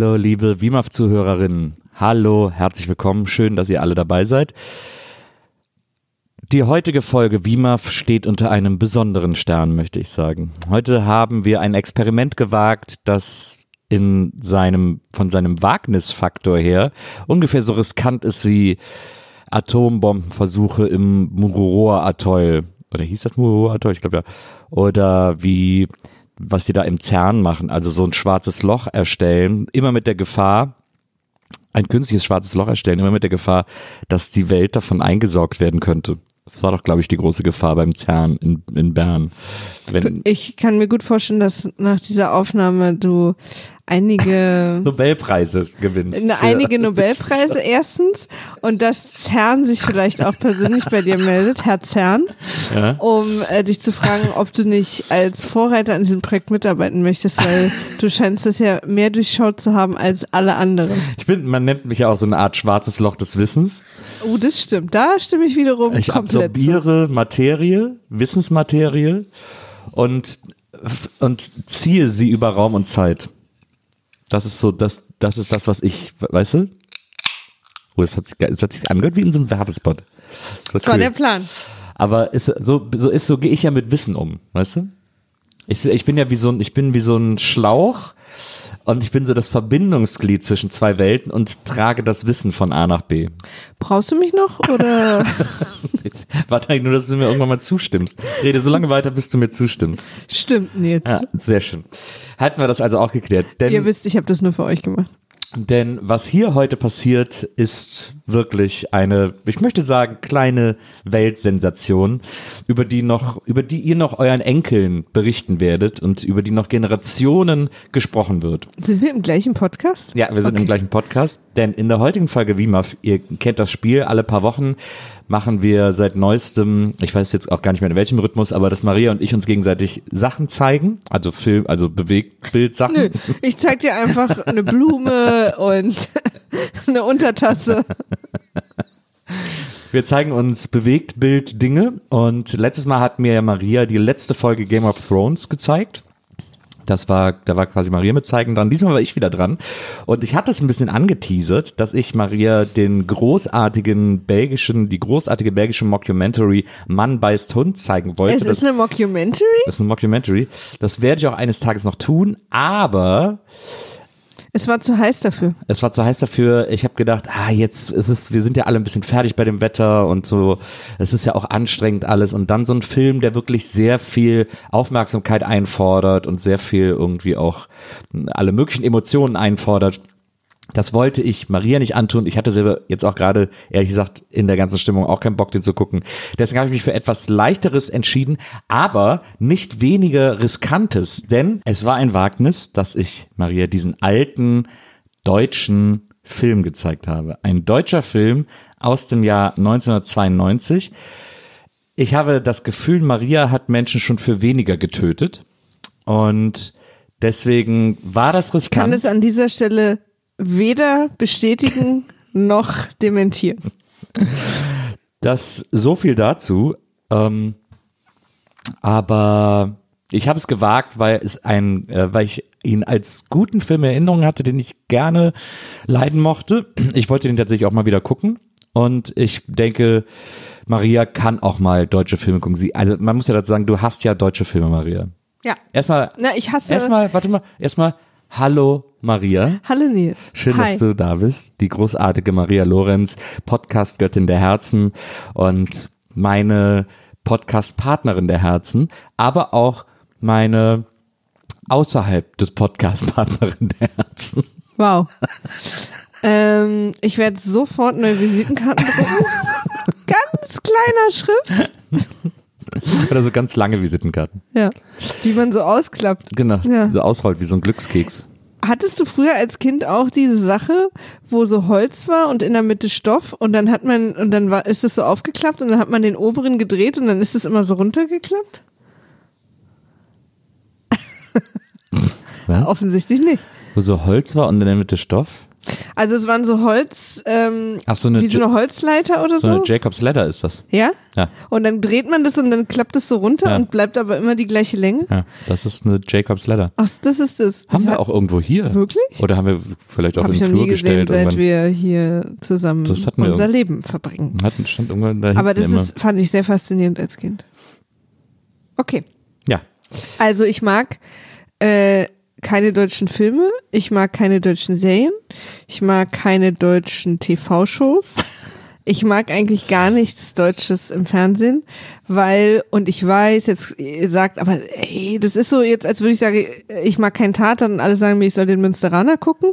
Hallo, liebe WIMAF-Zuhörerinnen. Hallo, herzlich willkommen. Schön, dass ihr alle dabei seid. Die heutige Folge WIMAF steht unter einem besonderen Stern, möchte ich sagen. Heute haben wir ein Experiment gewagt, das in seinem, von seinem Wagnisfaktor her ungefähr so riskant ist wie Atombombenversuche im Mururoa-Atoll. Oder hieß das Mururoa-Atoll? Ich glaube ja. Oder wie, was die da im CERN machen. Also so ein schwarzes Loch erstellen. Immer mit der Gefahr, ein künstliches schwarzes Loch erstellen, immer mit der Gefahr, dass die Welt davon eingesaugt werden könnte. Das war doch, glaube ich, die große Gefahr beim CERN in, in Bern. Wenn Ich kann mir gut vorstellen, dass nach dieser Aufnahme du einige, Nobelpreise gewinnst. für- einige Nobelpreise erstens und dass CERN sich vielleicht auch persönlich bei dir meldet, Herr CERN, Ja. um äh, dich zu fragen, ob du nicht als Vorreiter an diesem Projekt mitarbeiten möchtest, weil du scheinst das ja mehr durchschaut zu haben als alle anderen. Ich bin, man nennt mich ja auch so eine Art schwarzes Loch des Wissens. Oh, das stimmt. Da stimme ich wiederum Ich komplett zu. absorbiere Materie, Wissensmaterie und, und ziehe sie über Raum und Zeit. Das ist so, das, das ist das, was ich, weißt du? Oh, das hat sich, das hat sich angehört wie in so einem Werbespot. Das war Das war cool. der Plan. Aber ist, so, so ist, so gehe ich ja mit Wissen um, weißt du? Ich, ich bin ja wie so ein, ich bin wie so ein Schlauch und ich bin so das Verbindungsglied zwischen zwei Welten und trage das Wissen von A nach B. Brauchst du mich noch oder? Warte eigentlich nur, dass du mir irgendwann mal zustimmst. Ich rede so lange weiter, bis du mir zustimmst. Stimmt jetzt. Ja, sehr schön. Hatten wir das also auch geklärt. Denn, Ihr wisst, ich habe das nur für euch gemacht. Denn was hier heute passiert, ist wirklich eine, ich möchte sagen, kleine Weltsensation, über die noch, über die ihr noch euren Enkeln berichten werdet und über die noch Generationen gesprochen wird. Sind wir im gleichen Podcast? Ja, wir sind Okay. im gleichen Podcast, denn in der heutigen Folge WIMAF, ihr kennt das Spiel, alle paar Wochen machen wir seit neuestem, ich weiß jetzt auch gar nicht mehr in welchem Rhythmus, aber dass Maria und ich uns gegenseitig Sachen zeigen, also Film, also Bewegtbildsachen. Nö, ich zeig dir einfach eine Blume und eine Untertasse. Wir zeigen uns Bewegtbild-Dinge und letztes Mal hat mir ja Maria die letzte Folge Game of Thrones gezeigt. Das war, da war quasi Maria mit zeigen dran. Diesmal war ich wieder dran. Und ich hatte es ein bisschen angeteasert, dass ich Maria den großartigen belgischen, die großartige belgische Mockumentary Mann beißt Hund zeigen wollte. Es das, ist eine Mockumentary? das ist eine Mockumentary. Das werde ich auch eines Tages noch tun, aber Es war zu heiß dafür. es war zu heiß dafür. Ich habe gedacht, ah, jetzt ist es, wir sind ja alle ein bisschen fertig bei dem Wetter und so. Es ist ja auch anstrengend alles. Und dann so ein Film, der wirklich sehr viel Aufmerksamkeit einfordert und sehr viel irgendwie auch alle möglichen Emotionen einfordert. Das wollte ich Maria nicht antun. Ich hatte selber jetzt auch gerade, ehrlich gesagt, in der ganzen Stimmung auch keinen Bock, den zu gucken. Deswegen habe ich mich für etwas Leichteres entschieden, aber nicht weniger riskantes, denn es war ein Wagnis, dass ich Maria diesen alten deutschen Film gezeigt habe. Ein deutscher Film aus dem Jahr 1992. Ich habe das Gefühl, Maria hat Menschen schon für weniger getötet und deswegen war das Ich kann riskant. es an dieser Stelle weder bestätigen noch dementieren. Das so viel dazu. Ähm, aber ich habe es gewagt, weil es ein, äh, weil ich ihn als guten Film in Erinnerung hatte, den ich gerne leiden mochte. Ich wollte den tatsächlich auch mal wieder gucken. Und ich denke, Maria kann auch mal deutsche Filme gucken. Sie, also man muss ja dazu sagen, du hast ja deutsche Filme, Maria. Ja. Erstmal, Na, ich hasse. erstmal, warte mal, erstmal, hallo Maria. Hallo Nils. Schön, Hi. dass du da bist. Die großartige Maria Lorenz, Podcast-Göttin der Herzen und meine Podcast-Partnerin der Herzen, aber auch meine außerhalb des Podcast-Partnerin der Herzen. Wow. ähm, ich werde sofort neue Visitenkarten drucken. Ganz kleiner Schrift. Oder so ganz lange Visitenkarten. Ja. Die man so ausklappt. Genau, Ja. so ausrollt wie so ein Glückskeks. Hattest du früher als Kind auch diese Sache, wo so Holz war und in der Mitte Stoff und dann hat man, und dann war, ist es so aufgeklappt und dann hat man den oberen gedreht und dann ist es immer so runtergeklappt? ernst? Offensichtlich nicht. Wo so Holz war und in der Mitte Stoff? Also es waren so Holz, ähm, Ach, so eine, wie so eine Holzleiter oder so so. eine Jacobs Ladder ist das. ja? Ja. Und dann dreht man das und dann klappt es so runter Ja. und bleibt aber immer die gleiche Länge. Ja, das ist eine Jacobs Ladder. Ach, das ist das. Haben das wir auch irgendwo hier? Wirklich? Oder haben wir vielleicht auch Hab im ich noch Flur nie gesehen, gestellt? seit wir hier zusammen unser Leben verbringen. Hatten stand irgendwann da Aber das immer. ist, fand ich sehr faszinierend als Kind. Okay. Ja. Also ich mag äh, keine deutschen Filme, ich mag keine deutschen Serien, ich mag keine deutschen TV-Shows. Ich mag eigentlich gar nichts Deutsches im Fernsehen, weil, und ich weiß, jetzt ihr sagt, aber ey, das ist so jetzt, als würde ich sagen, ich mag keinen Tatort und alle sagen mir, ich soll den Münsteraner gucken.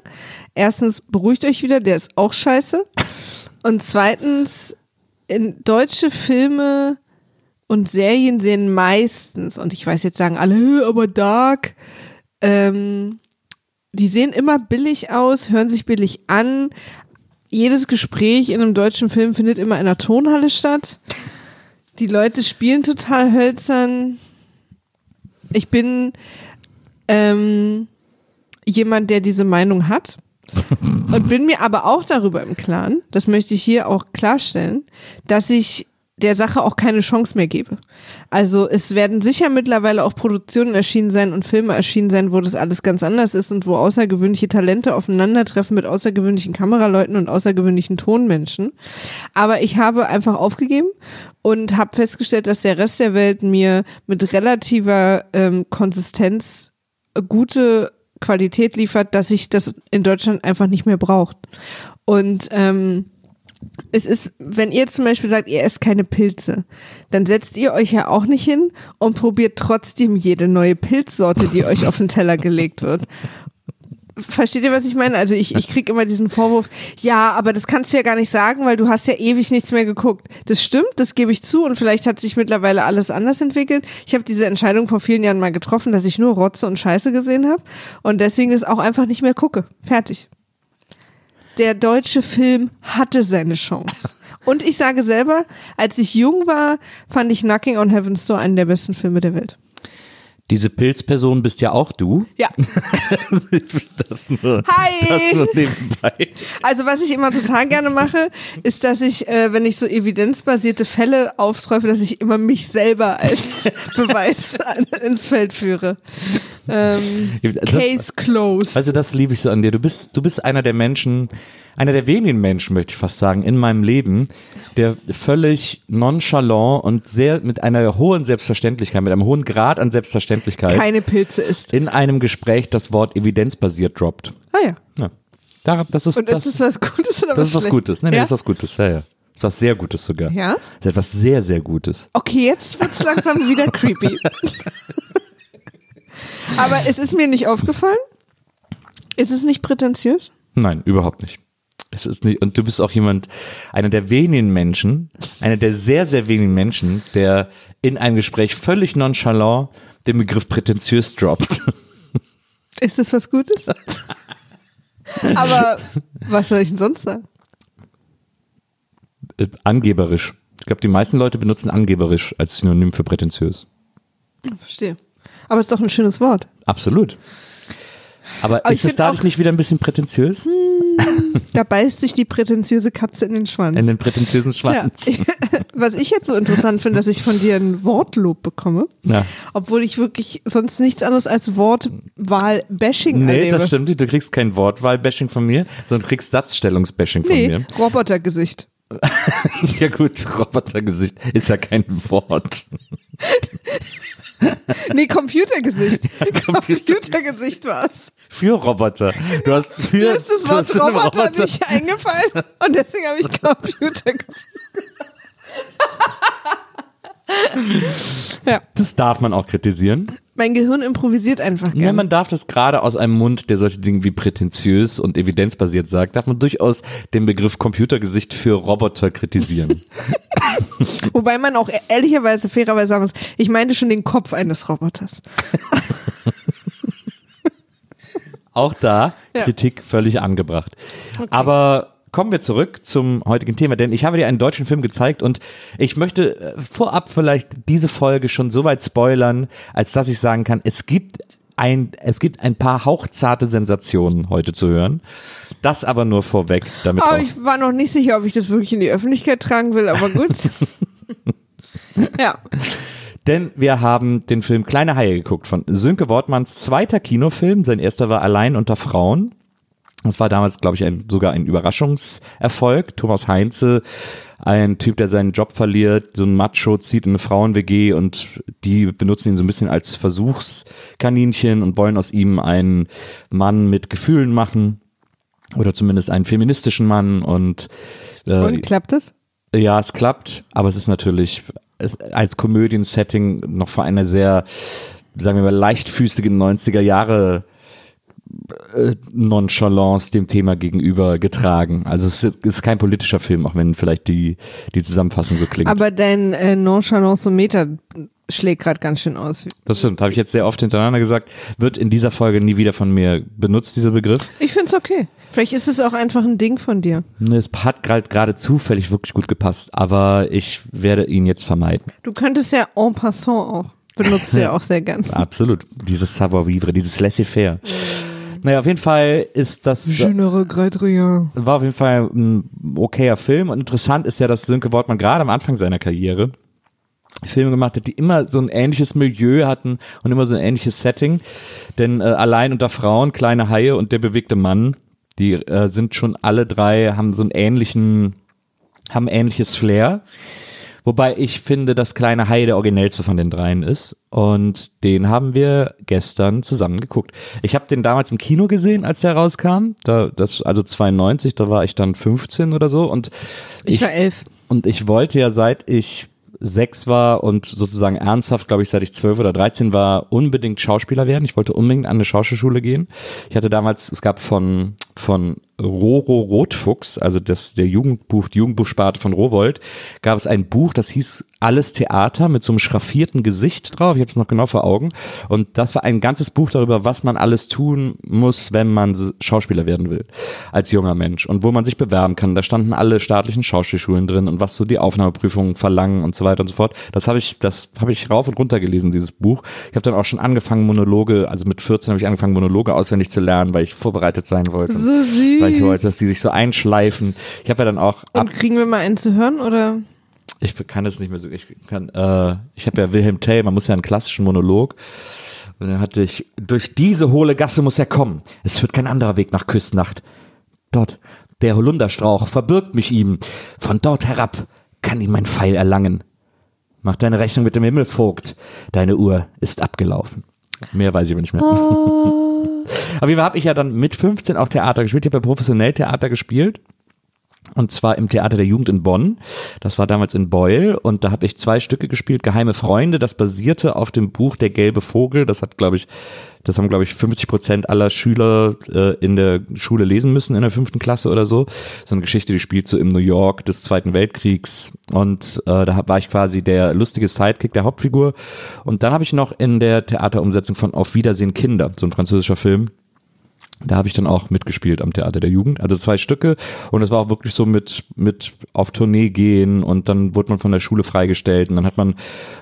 Erstens, beruhigt euch wieder, der ist auch scheiße. Und zweitens, in deutsche Filme und Serien sehen meistens, und ich weiß jetzt sagen alle, "Hä, aber Dark, ähm, die sehen immer billig aus, hören sich billig an. Jedes Gespräch in einem deutschen Film findet immer in einer Tonhalle statt. Die Leute spielen total hölzern. Ich bin ähm, jemand, der diese Meinung hat. Und bin mir aber auch darüber im Klaren, das möchte ich hier auch klarstellen, dass ich der Sache auch keine Chance mehr gebe. Also es werden sicher mittlerweile auch Produktionen erschienen sein und Filme erschienen sein, wo das alles ganz anders ist und wo außergewöhnliche Talente aufeinandertreffen mit außergewöhnlichen Kameraleuten und außergewöhnlichen Tonmenschen. Aber ich habe einfach aufgegeben und habe festgestellt, dass der Rest der Welt mir mit relativer ähm, Konsistenz gute Qualität liefert, dass ich das in Deutschland einfach nicht mehr braucht. Und ähm, es ist, wenn ihr zum Beispiel sagt, ihr esst keine Pilze, dann setzt ihr euch ja auch nicht hin und probiert trotzdem jede neue Pilzsorte, die euch auf den Teller gelegt wird. Versteht ihr, was ich meine? Also ich, ich krieg immer diesen Vorwurf, ja, aber das kannst du ja gar nicht sagen, weil du hast ja ewig nichts mehr geguckt. Das stimmt, das gebe ich zu und vielleicht hat sich mittlerweile alles anders entwickelt. Ich habe diese Entscheidung vor vielen Jahren mal getroffen, dass ich nur Rotze und Scheiße gesehen habe und deswegen es auch einfach nicht mehr gucke. Fertig. Der deutsche Film hatte seine Chance. Und ich sage selber, als ich jung war, fand ich Knocking on Heaven's Door einen der besten Filme der Welt. Diese Pilzperson bist ja auch du. Ja. Das nur, Hi! Das nur nebenbei. Also was ich immer total gerne mache, ist, dass ich, äh, wenn ich so evidenzbasierte Fälle aufträufe, dass ich immer mich selber als Beweis an, ins Feld führe. Ähm, Das- Case closed. Also das liebe ich so an dir. Du bist, du bist einer der Menschen, einer der wenigen Menschen, möchte ich fast sagen, in meinem Leben, der völlig nonchalant und sehr mit einer hohen Selbstverständlichkeit, mit einem hohen Grad an Selbstverständlichkeit Keine Pilze isst. in einem Gespräch das Wort evidenzbasiert droppt. Ah ja. Ja. Da, das ist, Und das, ist das was Gutes oder das was ist was? Gutes. Nee, nee, ja? das ist was Gutes. Ja, ja. Das ist was sehr Gutes sogar. ja? Das ist etwas sehr, sehr Gutes. Okay, jetzt wird's langsam wieder creepy. Aber es ist mir nicht aufgefallen. Ist es nicht prätentiös? Nein, überhaupt nicht. Es ist nicht, und du bist auch jemand, einer der wenigen Menschen, einer der sehr, sehr wenigen Menschen, der in einem Gespräch völlig nonchalant den Begriff prätentiös droppt. Ist das was Gutes? Aber was soll ich denn sonst sagen? Äh, Angeberisch. Ich glaube, die meisten Leute benutzen angeberisch als Synonym für prätentiös. Verstehe. Aber es ist doch ein schönes Wort. Absolut. Aber Aber ist es find dadurch auch- nicht wieder ein bisschen prätentiös? Da beißt sich die prätentiöse Katze in den Schwanz. In den prätentiösen ja. Schwanz. Was ich jetzt so interessant finde, dass ich von dir ein Wortlob bekomme, Ja. obwohl ich wirklich sonst nichts anderes als Wortwahl-Bashing Nee, erlebe. das stimmt nicht. Du kriegst kein Wortwahl-Bashing von mir, sondern kriegst Satzstellungs-Bashing von Nee, mir. Robotergesicht. Ja gut, Robotergesicht ist ja kein Wort. Nee, Computergesicht. Computergesicht war's. Für Roboter. Du hast für Mir ist das Wort einem Roboter, nicht eingefallen und deswegen habe ich Computer ja, Das darf man auch kritisieren. mein Gehirn improvisiert einfach Ja, gerne. man darf das gerade aus einem Mund, der solche Dinge wie prätentiös und evidenzbasiert sagt, darf man durchaus den Begriff Computergesicht für Roboter kritisieren. Wobei man auch ehrlicherweise, fairerweise sagen muss, ich meinte schon den Kopf eines Roboters. Auch da Ja. Kritik völlig angebracht. Aber kommen wir zurück zum heutigen Thema, denn ich habe dir einen deutschen Film gezeigt und ich möchte äh, vorab vielleicht diese Folge schon so weit spoilern, als dass ich sagen kann, es gibt ein, es gibt ein paar hauchzarte Sensationen heute zu hören. Das aber nur vorweg, damit Aber ich war noch nicht sicher, ob ich das wirklich in die Öffentlichkeit tragen will, aber gut. ja. Denn wir haben den Film Kleine Haie geguckt von Sönke Wortmanns zweiter Kinofilm. Sein erster war Allein unter Frauen. Das war damals, glaube ich, ein, sogar ein Überraschungserfolg. Thomas Heinze, ein Typ, der seinen Job verliert, so ein Macho, zieht in eine Frauen-WG und die benutzen ihn so ein bisschen als Versuchskaninchen und wollen aus ihm einen Mann mit Gefühlen machen. Oder zumindest einen feministischen Mann und, äh, Und klappt es? ja, es klappt, aber es ist natürlich als Komödien-Setting noch vor einer sehr, sagen wir mal, leichtfüßigen 90er Jahre äh, Nonchalance dem Thema gegenüber getragen. Also es ist, kein politischer Film, auch wenn vielleicht die, die Zusammenfassung so klingt. Aber dein äh, Nonchalance-Meter schlägt gerade ganz schön aus. das stimmt, habe ich jetzt sehr oft hintereinander gesagt. Wird in dieser Folge nie wieder von mir benutzt, dieser Begriff. Ich find's okay. Vielleicht ist es auch einfach ein Ding von dir. Es hat gerade gerade zufällig wirklich gut gepasst, aber ich werde ihn jetzt vermeiden. Du könntest ja en passant auch. Benutzt du ja auch sehr gern. Absolut. Dieses Savoir-vivre, dieses Laissez-faire. Naja, auf jeden Fall ist das. Schönere Greitria. war auf jeden Fall ein okayer Film. Und interessant ist ja, dass Sönke Wortmann gerade am Anfang seiner Karriere Filme gemacht hat, die immer so ein ähnliches Milieu hatten und immer so ein ähnliches Setting. Denn äh, allein unter Frauen, kleine Haie und der bewegte Mann, die äh, sind schon alle drei, haben so einen ähnlichen, haben ähnliches Flair. Wobei ich finde, dass kleine Hai der originellste von den dreien ist. Und den haben wir gestern zusammen geguckt. Ich habe den damals im Kino gesehen, als der rauskam. Da, das, also 92, da war ich dann 15 oder so. Und Ich war elf. und ich wollte ja, seit ich sechs war und sozusagen ernsthaft, glaube ich, seit ich zwölf oder dreizehn war, unbedingt Schauspieler werden. Ich wollte unbedingt an eine Schauspielschule gehen. Ich hatte damals, es gab von, von Roro Rotfuchs, also das, der Jugendbuch, die Jugendbuchsparte von Rowold, gab es ein Buch, das hieß Alles Theater mit so einem schraffierten Gesicht drauf. Ich habe es noch genau vor Augen. Und das war ein ganzes Buch darüber, was man alles tun muss, wenn man Schauspieler werden will, als junger Mensch. Und wo man sich bewerben kann. Da standen alle staatlichen Schauspielschulen drin und was so die Aufnahmeprüfungen verlangen und so weiter und so fort. Das habe ich, das habe ich rauf und runter gelesen, dieses Buch. Ich habe dann auch schon angefangen, Monologe, also mit 14 habe ich angefangen, Monologe auswendig zu lernen, weil ich vorbereitet sein wollte. So süß. Ich wollte, dass die sich so einschleifen. Ich habe ja dann auch Und kriegen wir mal einen zu hören oder? ich kann das nicht mehr so, ich kann, äh, ich habe ja Wilhelm Tell, man muss ja einen klassischen Monolog. Und dann hatte ich, durch diese hohle Gasse muss er kommen. Es führt kein anderer Weg nach Küstnacht. Dort, der Holunderstrauch verbirgt mich ihm. Von dort herab kann ihn mein Pfeil erlangen. Mach deine Rechnung mit dem Himmelvogt. Deine Uhr ist abgelaufen. Mehr weiß ich aber nicht mehr. Auf jeden Fall habe ich ja dann mit 15 auch Theater gespielt. Ich habe ja professionell Theater gespielt. Und zwar im Theater der Jugend in Bonn. Das war damals in Beul. Und da habe ich zwei Stücke gespielt. Geheime Freunde. Das basierte auf dem Buch Der gelbe Vogel. Das hat, glaube ich, das haben, glaube ich, 50 Prozent aller Schüler äh, in der Schule lesen müssen in der fünften Klasse oder so. So eine Geschichte, die spielt so im New York des Zweiten Weltkriegs. Und äh, da war ich quasi der lustige Sidekick der Hauptfigur. Und dann habe ich noch in der Theaterumsetzung von Auf Wiedersehen Kinder, so ein französischer Film, da habe ich dann auch mitgespielt am Theater der Jugend. Also zwei Stücke. Und es war auch wirklich so mit, mit auf Tournee gehen und dann wurde man von der Schule freigestellt und dann hat man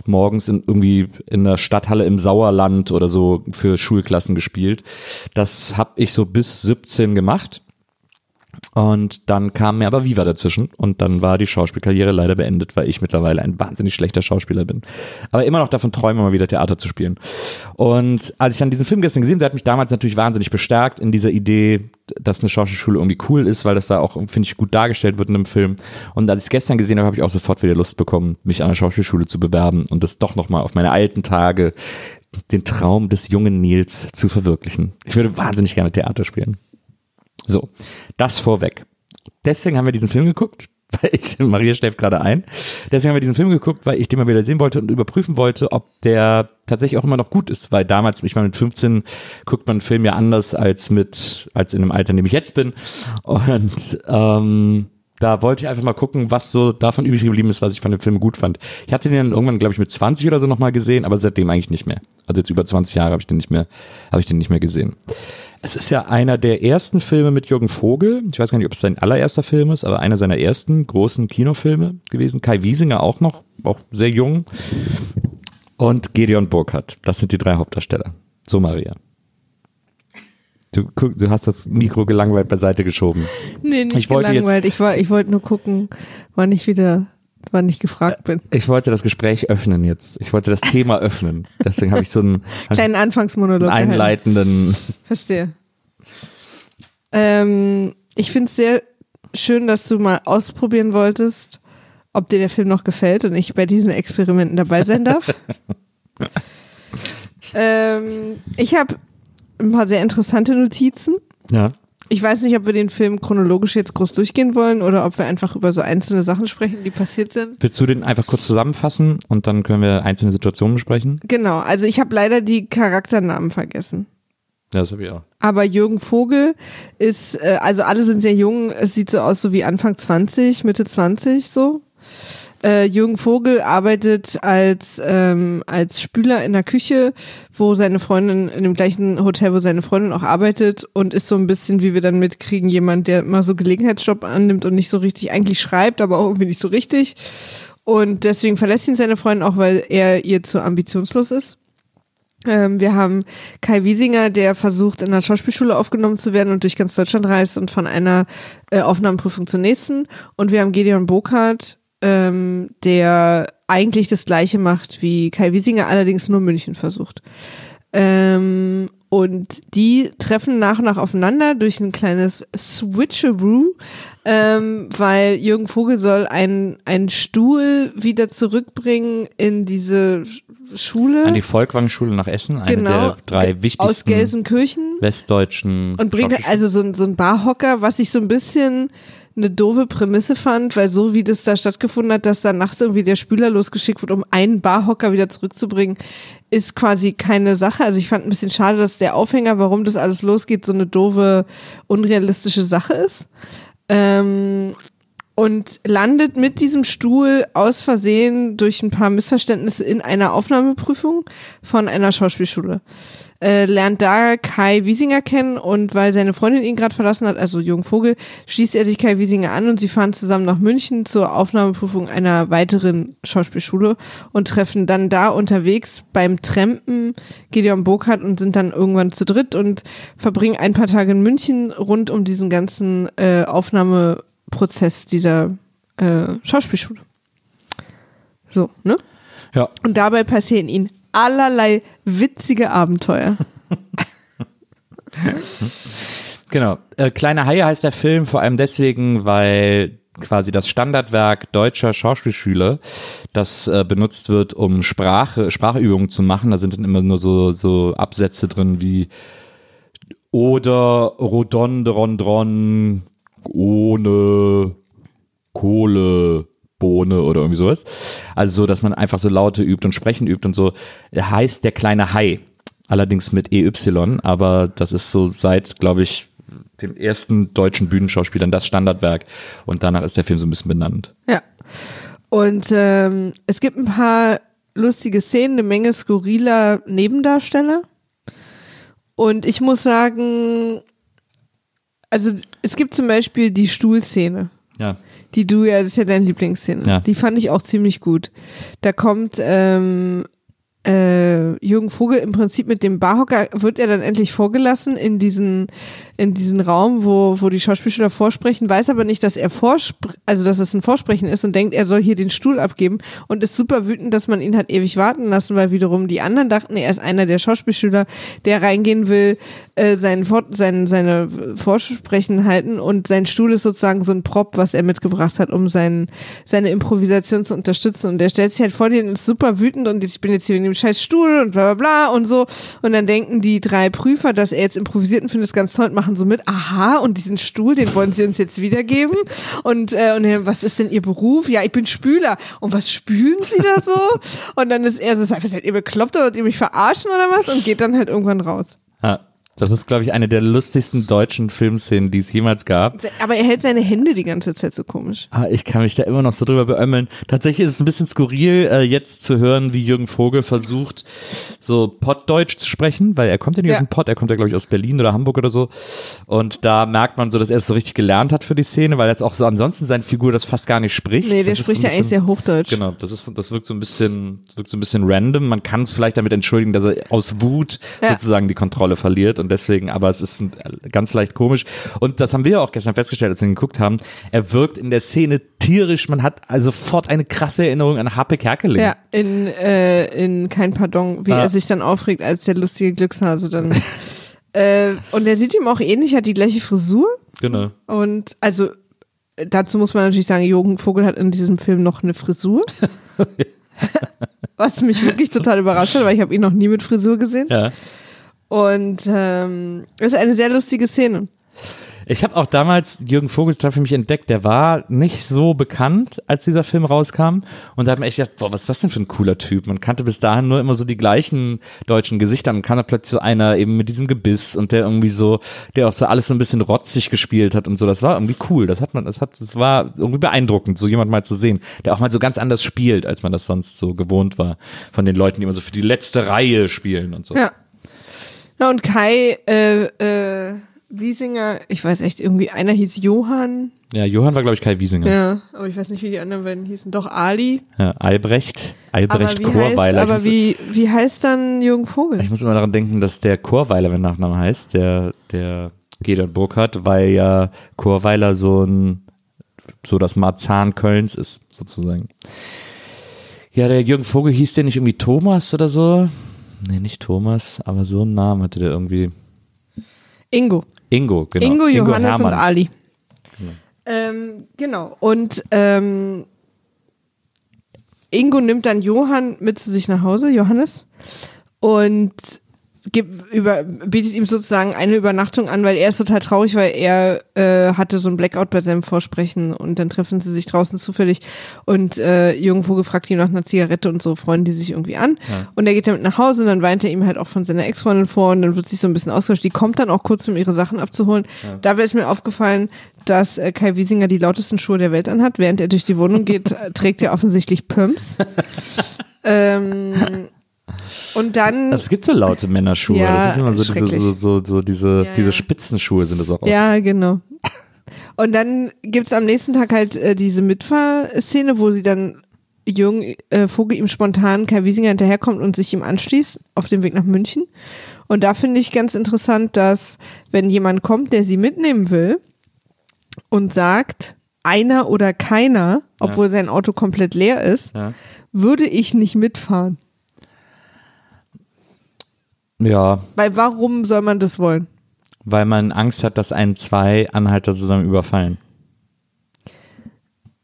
morgens in, irgendwie in der Stadthalle im Sauerland oder so für Schulklassen gespielt. Das habe ich so bis 17 gemacht. Und dann kam mir aber Viva dazwischen und dann war die Schauspielkarriere leider beendet, weil ich mittlerweile ein wahnsinnig schlechter Schauspieler bin. Aber immer noch davon träume, mal wieder Theater zu spielen. Und als ich dann diesen Film gestern gesehen habe, der hat mich damals natürlich wahnsinnig bestärkt in dieser Idee, dass eine Schauspielschule irgendwie cool ist, weil das da auch, finde ich, gut dargestellt wird in einem Film. Und als ich es gestern gesehen habe, habe ich auch sofort wieder Lust bekommen, mich an der Schauspielschule zu bewerben und das doch nochmal auf meine alten Tage den Traum des jungen Nils zu verwirklichen. Ich würde wahnsinnig gerne Theater spielen. So, das vorweg. Deswegen haben wir diesen Film geguckt, weil ich, Maria schläft gerade ein. Deswegen haben wir diesen Film geguckt, weil ich den mal wieder sehen wollte und überprüfen wollte, ob der tatsächlich auch immer noch gut ist. Weil damals, ich meine, mit 15 guckt man einen Film ja anders als mit, als in dem Alter, in dem ich jetzt bin. Und ähm, da wollte ich einfach mal gucken, was so davon übrig geblieben ist, was ich von dem Film gut fand. Ich hatte den dann irgendwann, glaube ich, mit 20 oder so nochmal gesehen, aber seitdem eigentlich nicht mehr. Also jetzt über 20 Jahre habe ich den nicht mehr, habe ich den nicht mehr gesehen. Es ist ja einer der ersten Filme mit Jürgen Vogel. Ich weiß gar nicht, ob es sein allererster Film ist, aber einer seiner ersten großen Kinofilme gewesen. Kai Wiesinger auch noch, auch sehr jung. Und Gedeon Burkhardt. Das sind die drei Hauptdarsteller. So, Maria. Du, du hast das Mikro gelangweilt beiseite geschoben. Nee, nicht Ich wollte jetzt- gelangweilt. Ich, war, ich wollte nur gucken, wann ich wieder, wann ich gefragt bin. Ich wollte das Gespräch öffnen jetzt. Ich wollte das Thema öffnen. Deswegen habe ich so einen, Kleinen so Anfangsmonolog. einen gehalten. einleitenden. Verstehe. Ähm, ich finde es sehr schön, dass du mal ausprobieren wolltest, ob dir der Film noch gefällt und ich bei diesen Experimenten dabei sein darf. ähm, ich habe ein paar sehr interessante Notizen. Ja. Ich weiß nicht, ob wir den Film chronologisch jetzt groß durchgehen wollen oder ob wir einfach über so einzelne Sachen sprechen, die passiert sind. Willst du den einfach kurz zusammenfassen und dann können wir einzelne Situationen besprechen? Genau, also ich habe leider die Charakternamen vergessen. Ja, das habe ich auch. Aber Jürgen Vogel ist, äh, also alle sind sehr jung, es sieht so aus so wie Anfang 20, Mitte 20 so. Äh, Jürgen Vogel arbeitet als, ähm, als Spüler in der Küche, wo seine Freundin, in dem gleichen Hotel, wo seine Freundin auch arbeitet und ist so ein bisschen, wie wir dann mitkriegen, jemand, der immer so Gelegenheitsjob annimmt und nicht so richtig, eigentlich schreibt, aber auch irgendwie nicht so richtig. Und deswegen verlässt ihn seine Freundin auch, weil er ihr zu ambitionslos ist. Ähm, wir haben Kai Wiesinger, der versucht, in einer Schauspielschule aufgenommen zu werden und durch ganz Deutschland reist und von einer äh, Aufnahmeprüfung zur nächsten. Und wir haben Gedeon Burkhardt, ähm, der eigentlich das Gleiche macht wie Kai Wiesinger, allerdings nur München versucht. Ähm, und die treffen nach und nach aufeinander durch ein kleines Switcheroo, ähm, weil Jürgen Vogel soll einen, einen Stuhl wieder zurückbringen in diese Sch- Schule. An die Volkwang-Schule nach Essen, eine Genau, der drei aus wichtigsten Gelsenkirchen westdeutschen und bringt also so, so ein Barhocker, was ich so ein bisschen eine doofe Prämisse fand, weil so wie das da stattgefunden hat, dass da nachts irgendwie der Spüler losgeschickt wird, um einen Barhocker wieder zurückzubringen, ist quasi keine Sache. Also ich fand ein bisschen schade, dass der Aufhänger, warum das alles losgeht, so eine doofe, unrealistische Sache ist. Ähm, und landet mit diesem Stuhl aus Versehen durch ein paar Missverständnisse in einer Aufnahmeprüfung von einer Schauspielschule. Äh, lernt da Kai Wiesinger kennen und weil seine Freundin ihn gerade verlassen hat, also Jürgen Vogel, schließt er sich Kai Wiesinger an und sie fahren zusammen nach München zur Aufnahmeprüfung einer weiteren Schauspielschule und treffen dann da unterwegs beim Trampen Gideon Burkhardt und sind dann irgendwann zu dritt und verbringen ein paar Tage in München rund um diesen ganzen äh, Aufnahmeprozess dieser äh, Schauspielschule. So, ne? Ja, Und dabei passieren ihnen allerlei witzige Abenteuer. genau. Äh, Kleine Haie heißt der Film vor allem deswegen, weil quasi das Standardwerk deutscher Schauspielschüler, das äh, benutzt wird, um Sprache, Sprachübungen zu machen. Da sind dann immer nur so, so Absätze drin wie oder Rodondrondron ohne Kohle. Bohne oder irgendwie sowas. Also so, dass man einfach so Laute übt und Sprechen übt und so. Er heißt der kleine Hai. Allerdings mit EY, aber das ist so seit, glaube ich, dem ersten deutschen Bühnenschauspielern das Standardwerk. Und danach ist der Film so ein bisschen benannt. Ja. Und ähm, es gibt ein paar lustige Szenen, eine Menge skurriler Nebendarsteller. Und ich muss sagen, also es gibt zum Beispiel die Stuhlszene. Ja. Die du ja, das ist ja deine Lieblingsszene. Ja. Die fand ich auch ziemlich gut. Da kommt ähm, äh, Jürgen Vogel im Prinzip mit dem Barhocker, wird er dann endlich vorgelassen in diesen, in diesen Raum, wo, wo die Schauspielschüler vorsprechen, weiß aber nicht, dass er vorspr also dass es ein Vorsprechen ist und denkt, er soll hier den Stuhl abgeben und ist super wütend, dass man ihn hat ewig warten lassen, weil wiederum die anderen dachten, er ist einer der Schauspielschüler, der reingehen will, äh, seinen, Vor sein, seine Vorsprechen halten und sein Stuhl ist sozusagen so ein Prop, was er mitgebracht hat, um sein, seine Improvisation zu unterstützen und der stellt sich halt vor dir und ist super wütend und ich bin jetzt hier in dem scheiß Stuhl und bla bla bla und so und dann denken die drei Prüfer, dass er jetzt improvisiert und findet es ganz toll und machen so mit, aha und diesen Stuhl, den wollen sie uns jetzt wiedergeben und, äh, und was ist denn ihr Beruf? Ja, ich bin Spüler und was spülen sie da so? Und dann ist er so, seid ihr bekloppt oder wollt ihr mich verarschen oder was? Und geht dann halt irgendwann raus. Ja. Das ist, glaube ich, eine der lustigsten deutschen Filmszenen, die es jemals gab. Aber er hält seine Hände die ganze Zeit so komisch. Ah, ich kann mich da immer noch so drüber beömmeln. Tatsächlich ist es ein bisschen skurril, äh, jetzt zu hören, wie Jürgen Vogel versucht, so Pottdeutsch zu sprechen, weil er kommt ja nicht Ja. aus dem Pott, er kommt ja, glaube ich, aus Berlin oder Hamburg oder so. Und da merkt man so, dass er es so richtig gelernt hat für die Szene, weil jetzt auch so ansonsten seine Figur das fast gar nicht spricht. Nee, der Das spricht ja eigentlich sehr Hochdeutsch. Genau, das ist, das wirkt so ein bisschen, wirkt so ein bisschen random. Man kann es vielleicht damit entschuldigen, dass er aus Wut Ja. sozusagen die Kontrolle verliert und deswegen, aber es ist ganz leicht komisch. Und das haben wir auch gestern festgestellt, als wir ihn geguckt haben. Er wirkt in der Szene tierisch. Man hat also sofort eine krasse Erinnerung an Happe Kerkeling. Ja, in, äh, in Kein Pardon, wie Ah. er sich dann aufregt, als der lustige Glückshase dann. äh, und er sieht ihm auch ähnlich, hat die gleiche Frisur. Genau. Und also dazu muss man natürlich sagen, Jürgen Vogel hat in diesem Film noch eine Frisur. Was mich wirklich total überrascht hat, weil ich habe ihn noch nie mit Frisur gesehen. Ja. Und ähm, es ist eine sehr lustige Szene. Ich habe auch damals Jürgen Vogel total für mich entdeckt. Der war nicht so bekannt, als dieser Film rauskam. Und da hat man echt gedacht, boah, was ist das denn für ein cooler Typ? Man kannte bis dahin nur immer so die gleichen deutschen Gesichter. Und kam da plötzlich so einer eben mit diesem Gebiss und der irgendwie so, der auch so alles so ein bisschen rotzig gespielt hat und so. Das war irgendwie cool. Das hat man, das hat, das war irgendwie beeindruckend, so jemand mal zu sehen, der auch mal so ganz anders spielt, als man das sonst so gewohnt war. Von den Leuten, die immer so für die letzte Reihe spielen und so. Ja. Na und Kai äh, äh, Wiesinger, ich weiß echt, irgendwie einer hieß Johann. Ja, Johann war, glaube ich, Kai Wiesinger. Ja, aber ich weiß nicht, wie die anderen beiden hießen. Doch Ali. Ja, Albrecht, Albrecht aber heißt, Chorweiler. Ich aber muss- wie, wie heißt dann Jürgen Vogel? Ich muss immer daran denken, dass der Chorweiler, wenn Nachname heißt, der, der Gedert Burkhardt, weil ja Chorweiler so ein, so das Marzahn Kölns ist, sozusagen. Ja, der Jürgen Vogel hieß der nicht irgendwie Thomas oder so? Nee, nicht Thomas, aber so einen Namen hatte der irgendwie. Ingo. Ingo, genau. Ingo, Johannes Hermann. und Ali. Ähm, genau. Und ähm, Ingo nimmt dann Johann mit zu sich nach Hause, Johannes, und gibt über, bietet ihm sozusagen eine Übernachtung an, weil er ist total traurig, weil er äh, hatte so ein Blackout bei seinem Vorsprechen und dann treffen sie sich draußen zufällig und äh, Jürgen Vogel fragt ihn nach einer Zigarette und so freuen die sich irgendwie an und er geht damit nach Hause und dann weint er ihm halt auch von seiner Ex-Freundin vor und dann wird sich so ein bisschen ausgetauscht. Die kommt dann auch kurz, um ihre Sachen abzuholen. Dabei ist mir aufgefallen, dass äh, Kai Wiesinger die lautesten Schuhe der Welt anhat. Während er durch die Wohnung geht, trägt er offensichtlich Pumps. ähm, und dann Es gibt so laute Männerschuhe. Ja, das ist immer so diese, so, so, so diese, Ja, diese ja. Spitzenschuhe sind das auch. oft. Ja, genau. Und dann gibt's am nächsten Tag halt äh, diese Mitfahrszene, wo sie dann Jürgen äh, Vogel ihm spontan Kai Wiesinger hinterherkommt und sich ihm anschließt auf dem Weg nach München. Und da finde ich ganz interessant, dass wenn jemand kommt, der sie mitnehmen will und sagt, einer oder keiner, obwohl sein Auto komplett leer ist, Ja. würde ich nicht mitfahren. Ja, Weil warum soll man das wollen? weil man Angst hat, dass einen zwei Anhalter zusammen überfallen.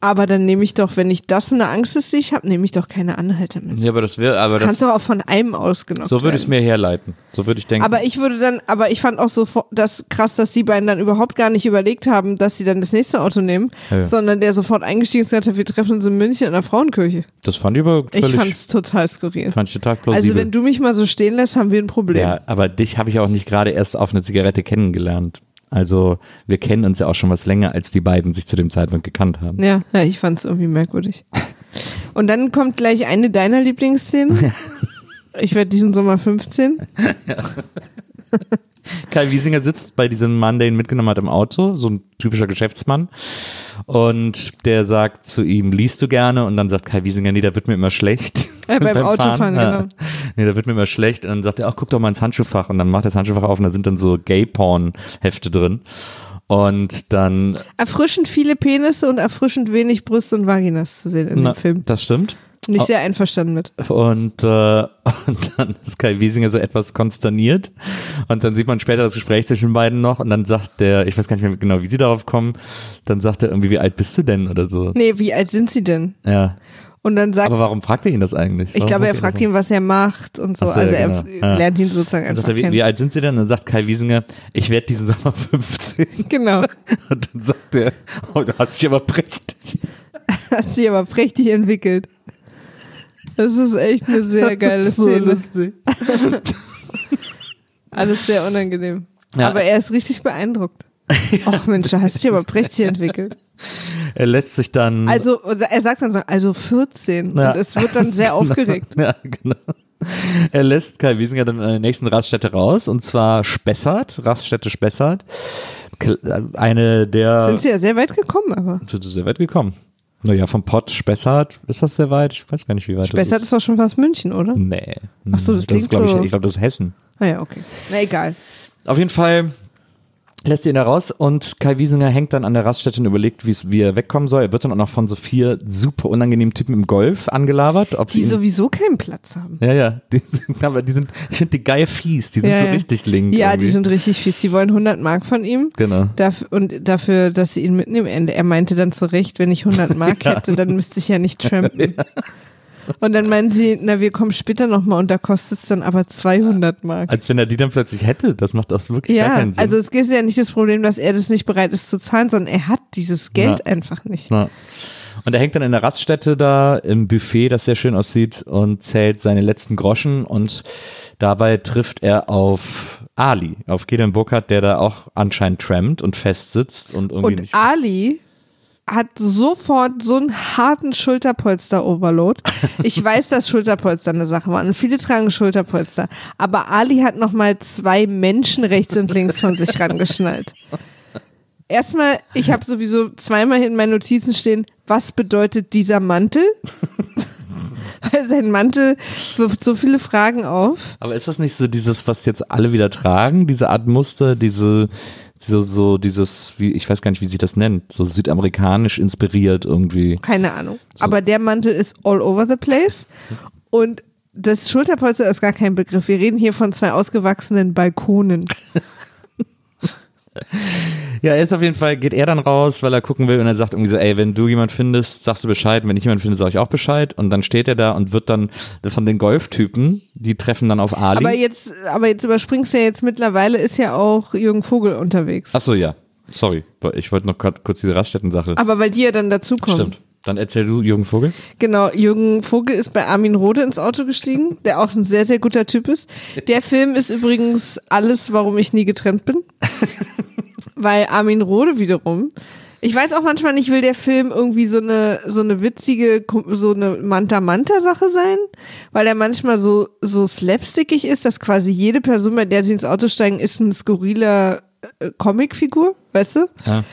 Aber dann nehme ich doch, wenn ich das eine Angst ist, die ich habe, nehme ich doch keine Anhalter mit. Ja, aber das wäre, aber Du kannst doch auch von einem ausgenockt so würde ich es mir herleiten. So würde ich denken. Aber ich würde dann, aber ich fand auch so das krass, dass die beiden dann überhaupt gar nicht überlegt haben, dass sie dann das nächste Auto nehmen, Ja. sondern der sofort eingestiegen ist und gesagt hat, wir treffen uns in München in der Frauenkirche. das fand ich aber Ich völlig, fand's total skurril. fand ich total Also plausibel. wenn du mich mal so stehen lässt, haben wir ein Problem. ja, aber dich habe ich auch nicht gerade erst auf eine Zigarette kennengelernt. Also wir kennen uns ja auch schon was länger, als die beiden sich zu dem Zeitpunkt gekannt haben. Ja, ja ich fand's irgendwie merkwürdig. Und dann kommt gleich eine deiner Lieblingsszenen. Ich werde diesen Sommer 15. Kai Wiesinger sitzt bei diesem Mann, der ihn mitgenommen hat im Auto, so ein typischer Geschäftsmann. Und der sagt zu ihm, liest du gerne? Und dann sagt Kai Wiesinger, nee, da wird mir immer schlecht. Äh, beim Autofahren, Ja. genau. Nee, da wird mir immer schlecht. Und dann sagt er, ach, guck doch mal ins Handschuhfach. Und dann macht er das Handschuhfach auf und da sind dann so Gay-Porn-Hefte drin. Und dann, Erfrischend viele Penisse und erfrischend wenig Brüste und Vaginas zu sehen in na, dem Film. das stimmt. Bin ich Oh. sehr einverstanden mit. Und, äh, und dann ist Kai Wiesinger so etwas konsterniert. Und dann sieht man später das Gespräch zwischen den beiden noch. Und dann sagt der, ich weiß gar nicht mehr genau, wie sie darauf kommen, dann sagt er irgendwie, wie alt bist du denn oder so. Nee, wie alt sind sie denn? Ja. Und dann sagt, Aber warum fragt er ihn das eigentlich? ich Warum glaube, er fragt ihn, was er macht und so. So, also ja, er genau. Ja. lernt ihn sozusagen einfach sagt er, wie, wie alt sind sie denn? Und dann sagt Kai Wiesinger, ich werde diesen Sommer 15. Genau. Und dann sagt er, oh, du hast dich aber prächtig. Hat sich aber prächtig entwickelt. Das ist echt eine sehr geile Das ist so Szene. lustig. Alles sehr unangenehm. Ja. Aber er ist richtig beeindruckt. Ach Mensch, da hast du dich aber prächtig entwickelt. Er lässt sich dann. Also, er sagt dann so, also 14. Ja. Und es wird dann sehr aufgeregt. Ja, genau. Er lässt Kai Wiesinger dann an der nächsten Raststätte raus und zwar Spessart, Raststätte Spessart. Eine der. Sind sie ja sehr weit gekommen, aber. Sind sie sehr weit gekommen. Naja, vom Pott Spessart, ist das sehr weit? Ich weiß gar nicht, wie weit Besser das ist doch schon fast München, oder? Nee. Ach so, das ist, klingt glaub ich, so- Ich glaube, das ist Hessen. Ah ja, okay. Na egal. Auf jeden Fall lässt ihn da raus und Kai Wiesinger hängt dann an der Raststätte und überlegt, wie er wegkommen soll. Er wird dann auch noch von so vier super unangenehmen Typen im Golf angelabert. Ob sie Die sowieso keinen Platz haben. ja, ja, die sind, aber die sind, ich finde die geil fies, die sind Ja, so ja. richtig link. Ja, irgendwie. die sind richtig fies. Die wollen 100 Mark von ihm. Genau. Dafür, und dafür, dass sie ihn mitnehmen. Er er meinte dann zu Recht, wenn ich 100 Mark hätte, dann müsste ich ja nicht trampen. Und dann meinen sie, na, wir kommen später nochmal und da kostet es dann aber 200 Mark. Als wenn er die dann plötzlich hätte. Das macht auch wirklich gar Ja, keinen Sinn. also es ist ja nicht das Problem, dass er das nicht bereit ist zu zahlen, sondern er hat dieses Geld Ja. einfach nicht. Na. Und er hängt dann in der Raststätte da im Buffet, das sehr schön aussieht, und zählt seine letzten Groschen und dabei trifft er auf Ali, auf Gideon Burkhardt, der da auch anscheinend trampt und festsitzt und irgendwie Und nicht. Ali hat sofort so einen harten Schulterpolster-Overload. Ich weiß, dass Schulterpolster eine Sache waren. Und viele tragen Schulterpolster. Aber Ali hat nochmal zwei Menschen rechts und links von sich rangeschnallt. Erstmal, ich habe sowieso zweimal in meinen Notizen stehen, was bedeutet dieser Mantel? Weil sein Mantel wirft so viele Fragen auf. Aber ist das nicht so dieses, was jetzt alle wieder tragen, diese Art Muster, diese, so, so dieses, wie, ich weiß gar nicht, wie sich das nennt, so südamerikanisch inspiriert irgendwie. Keine Ahnung. Aber der Mantel ist all over the place. Und das Schulterpolster ist gar kein Begriff. Wir reden hier von zwei ausgewachsenen Balkonen. Ja, er ist auf jeden Fall, geht er dann raus, weil er gucken will und er sagt irgendwie so, ey, wenn du jemand findest, sagst du Bescheid, wenn ich jemand finde, sag ich auch Bescheid und dann steht er da und wird dann von den Golftypen, die treffen dann auf Ali. Aber jetzt, aber jetzt überspringst du ja jetzt mittlerweile ist ja auch Jürgen Vogel unterwegs. Ach so, ja, sorry, ich wollte noch kurz diese Raststätten-Sache. Aber weil die ja dann dazukommen. Stimmt. Dann erzähl du, Jürgen Vogel. Genau, Jürgen Vogel ist bei Armin Rohde ins Auto gestiegen, der auch ein sehr, sehr guter Typ ist. Der Film ist übrigens alles, warum ich nie getrennt bin. Weil Armin Rohde wiederum, ich weiß auch manchmal nicht, will der Film irgendwie so eine, so eine witzige, so eine Manta-Manta-Sache sein? Weil er manchmal so, so slapstickig ist, dass quasi jede Person, bei der sie ins Auto steigen, ist ein skurriler äh, Comicfigur, weißt du? Ja.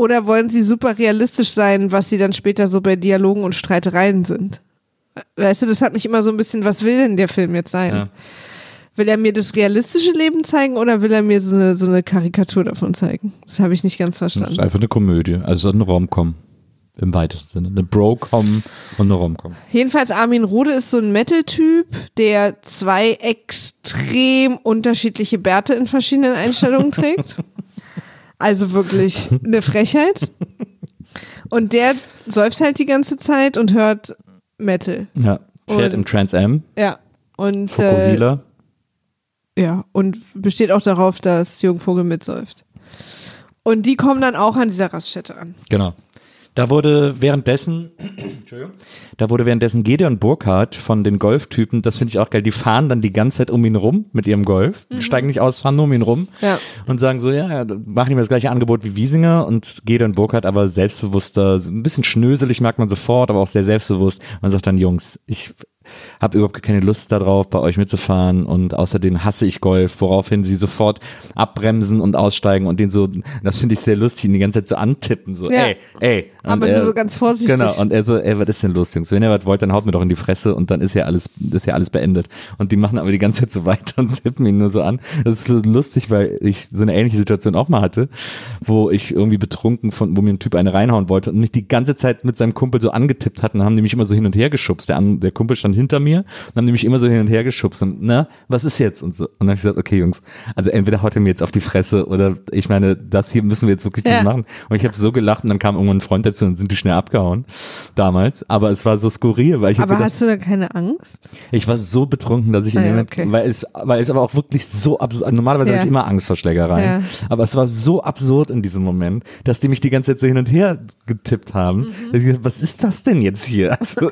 Oder wollen sie super realistisch sein, was sie dann später so bei Dialogen und Streitereien sind? Weißt du, das hat mich immer so ein bisschen, was will denn der Film jetzt sein? Ja. Will er mir das realistische Leben zeigen oder will er mir so eine, so eine Karikatur davon zeigen? Das habe ich nicht ganz Das ist verstanden. einfach eine Komödie, also eine Romcom. Im weitesten Sinne. Eine Bro-Com und eine Romcom. Jedenfalls Armin Rohde ist so ein Metal-Typ, der zwei extrem unterschiedliche Bärte in verschiedenen Einstellungen trägt. Also wirklich eine Frechheit. Und der säuft halt die ganze Zeit und hört Metal. Ja. Fährt Und- im Trans Am, Ja. Und, äh, ja, und besteht auch darauf, dass Jürgen Vogel mitsäuft. Und die kommen dann auch an dieser Raststätte an. Genau. Da wurde währenddessen, Entschuldigung, da wurde währenddessen Gedeon Burkhardt von den Golftypen, das finde ich auch geil, die fahren dann die ganze Zeit um ihn rum mit ihrem Golf, steigen nicht aus, fahren nur um ihn rum Ja. und sagen so, ja, machen ihm das gleiche Angebot wie Wiesinger und Gedeon Burkhardt aber selbstbewusster, ein bisschen schnöselig merkt man sofort, aber auch sehr selbstbewusst. Man sagt dann, Jungs, ich habe überhaupt keine Lust darauf, bei euch mitzufahren und außerdem hasse ich Golf, woraufhin sie sofort abbremsen und aussteigen und den so, das finde ich sehr lustig, ihn die ganze Zeit so antippen, so, Ja. ey, ey. Und Aber nur so ganz vorsichtig. Genau, und er so, ey, was ist denn los, Jungs? Wenn ihr was wollt, dann haut mir doch in die Fresse und dann ist ja alles, ist ja alles beendet. Und die machen aber die ganze Zeit so weiter und tippen ihn nur so an. Das ist lustig, weil ich so eine ähnliche Situation auch mal hatte, wo ich irgendwie betrunken von, wo mir ein Typ eine reinhauen wollte und mich die ganze Zeit mit seinem Kumpel so angetippt hat und haben die mich immer so hin und her geschubst. Der, der Kumpel stand hinter mir und haben die mich immer so hin und her geschubst und, na, was ist jetzt? Und so. Und dann habe ich gesagt, okay, Jungs, also entweder haut er mir jetzt auf die Fresse oder ich meine, das hier müssen wir jetzt wirklich Ja. nicht machen. Und ich habe so gelacht und dann kam irgendwann ein Freund dazu und sind die schnell abgehauen damals. Aber es war so skurril, weil ich Aber gedacht, hast du da keine Angst? ich war so betrunken, dass ich in Ah, dem Moment, okay. weil es, weil es aber auch wirklich so absurd, normalerweise Ja. habe ich immer Angst vor Schlägereien, Ja. aber es war so absurd in diesem Moment, dass die mich die ganze Zeit so hin und her getippt haben. Mhm. gedacht, Was ist das denn jetzt hier? Also,